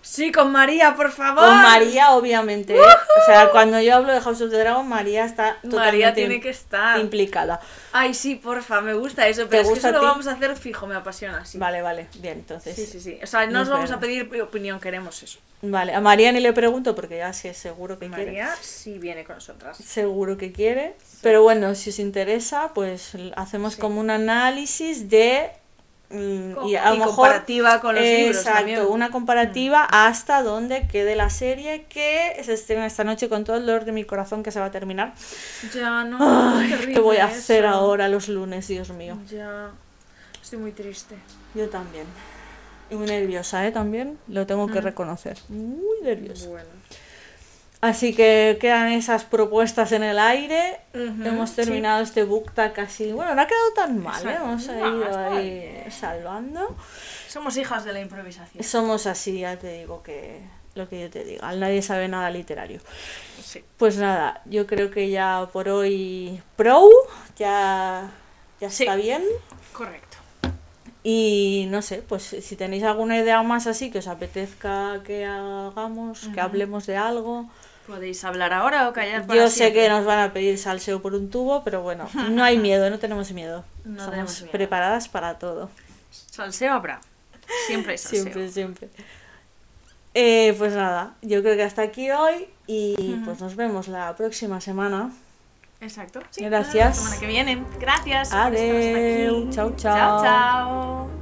Sí, con María, por favor. Con María, obviamente. ¿eh? O sea, cuando yo hablo de House of the Dragon, María está totalmente María tiene que estar. implicada. Ay, sí, porfa, me gusta eso. ¿Te Pero es que eso lo vamos a hacer fijo, me apasiona. Sí. Vale, vale, bien, entonces. Sí, sí, sí. O sea, no Nos os vamos a pedir opinión, queremos eso. Vale, a María ni le pregunto porque ya sí es seguro que quiere. María sí viene con nosotras. Seguro que quiere. Pero bueno, si os interesa, pues hacemos como un análisis de. Mm, y a lo mejor. comparativa con los libros Exacto, también. Mm. una comparativa hasta donde quede la serie que se estrena esta noche con todo el dolor de mi corazón que se va a terminar. Ya no. Ay, ¿Qué voy a hacer eso. ahora los lunes, Dios mío? Ya. Estoy muy triste. Yo también. Y muy nerviosa, ¿eh? También lo tengo que reconocer. Muy nerviosa. Bueno. Así que quedan esas propuestas en el aire. Hemos sí. terminado este book tag casi. Bueno, no ha quedado tan mal, ¿eh? Hemos No, ido ahí salvando. Somos hijas de la improvisación. Somos así, ya te digo que lo que yo te diga. Nadie sabe nada literario. Sí. Pues nada, yo creo que ya por hoy pro, ya, ya Sí. está bien. Correcto. Y no sé, pues si tenéis alguna idea más así que os apetezca que hagamos, que hablemos de algo. Podéis hablar ahora o callar para Yo sé siempre. que nos van a pedir salseo por un tubo, pero bueno, no hay miedo, no tenemos miedo. No Estamos tenemos miedo. preparadas para todo. Salseo habrá. Siempre salseo. Siempre, siempre. Eh, pues nada, yo creo que hasta aquí hoy y pues nos vemos la próxima semana. Exacto. Sí, Gracias. La semana que viene. Gracias. aquí. Chao, chao. Chao, chao.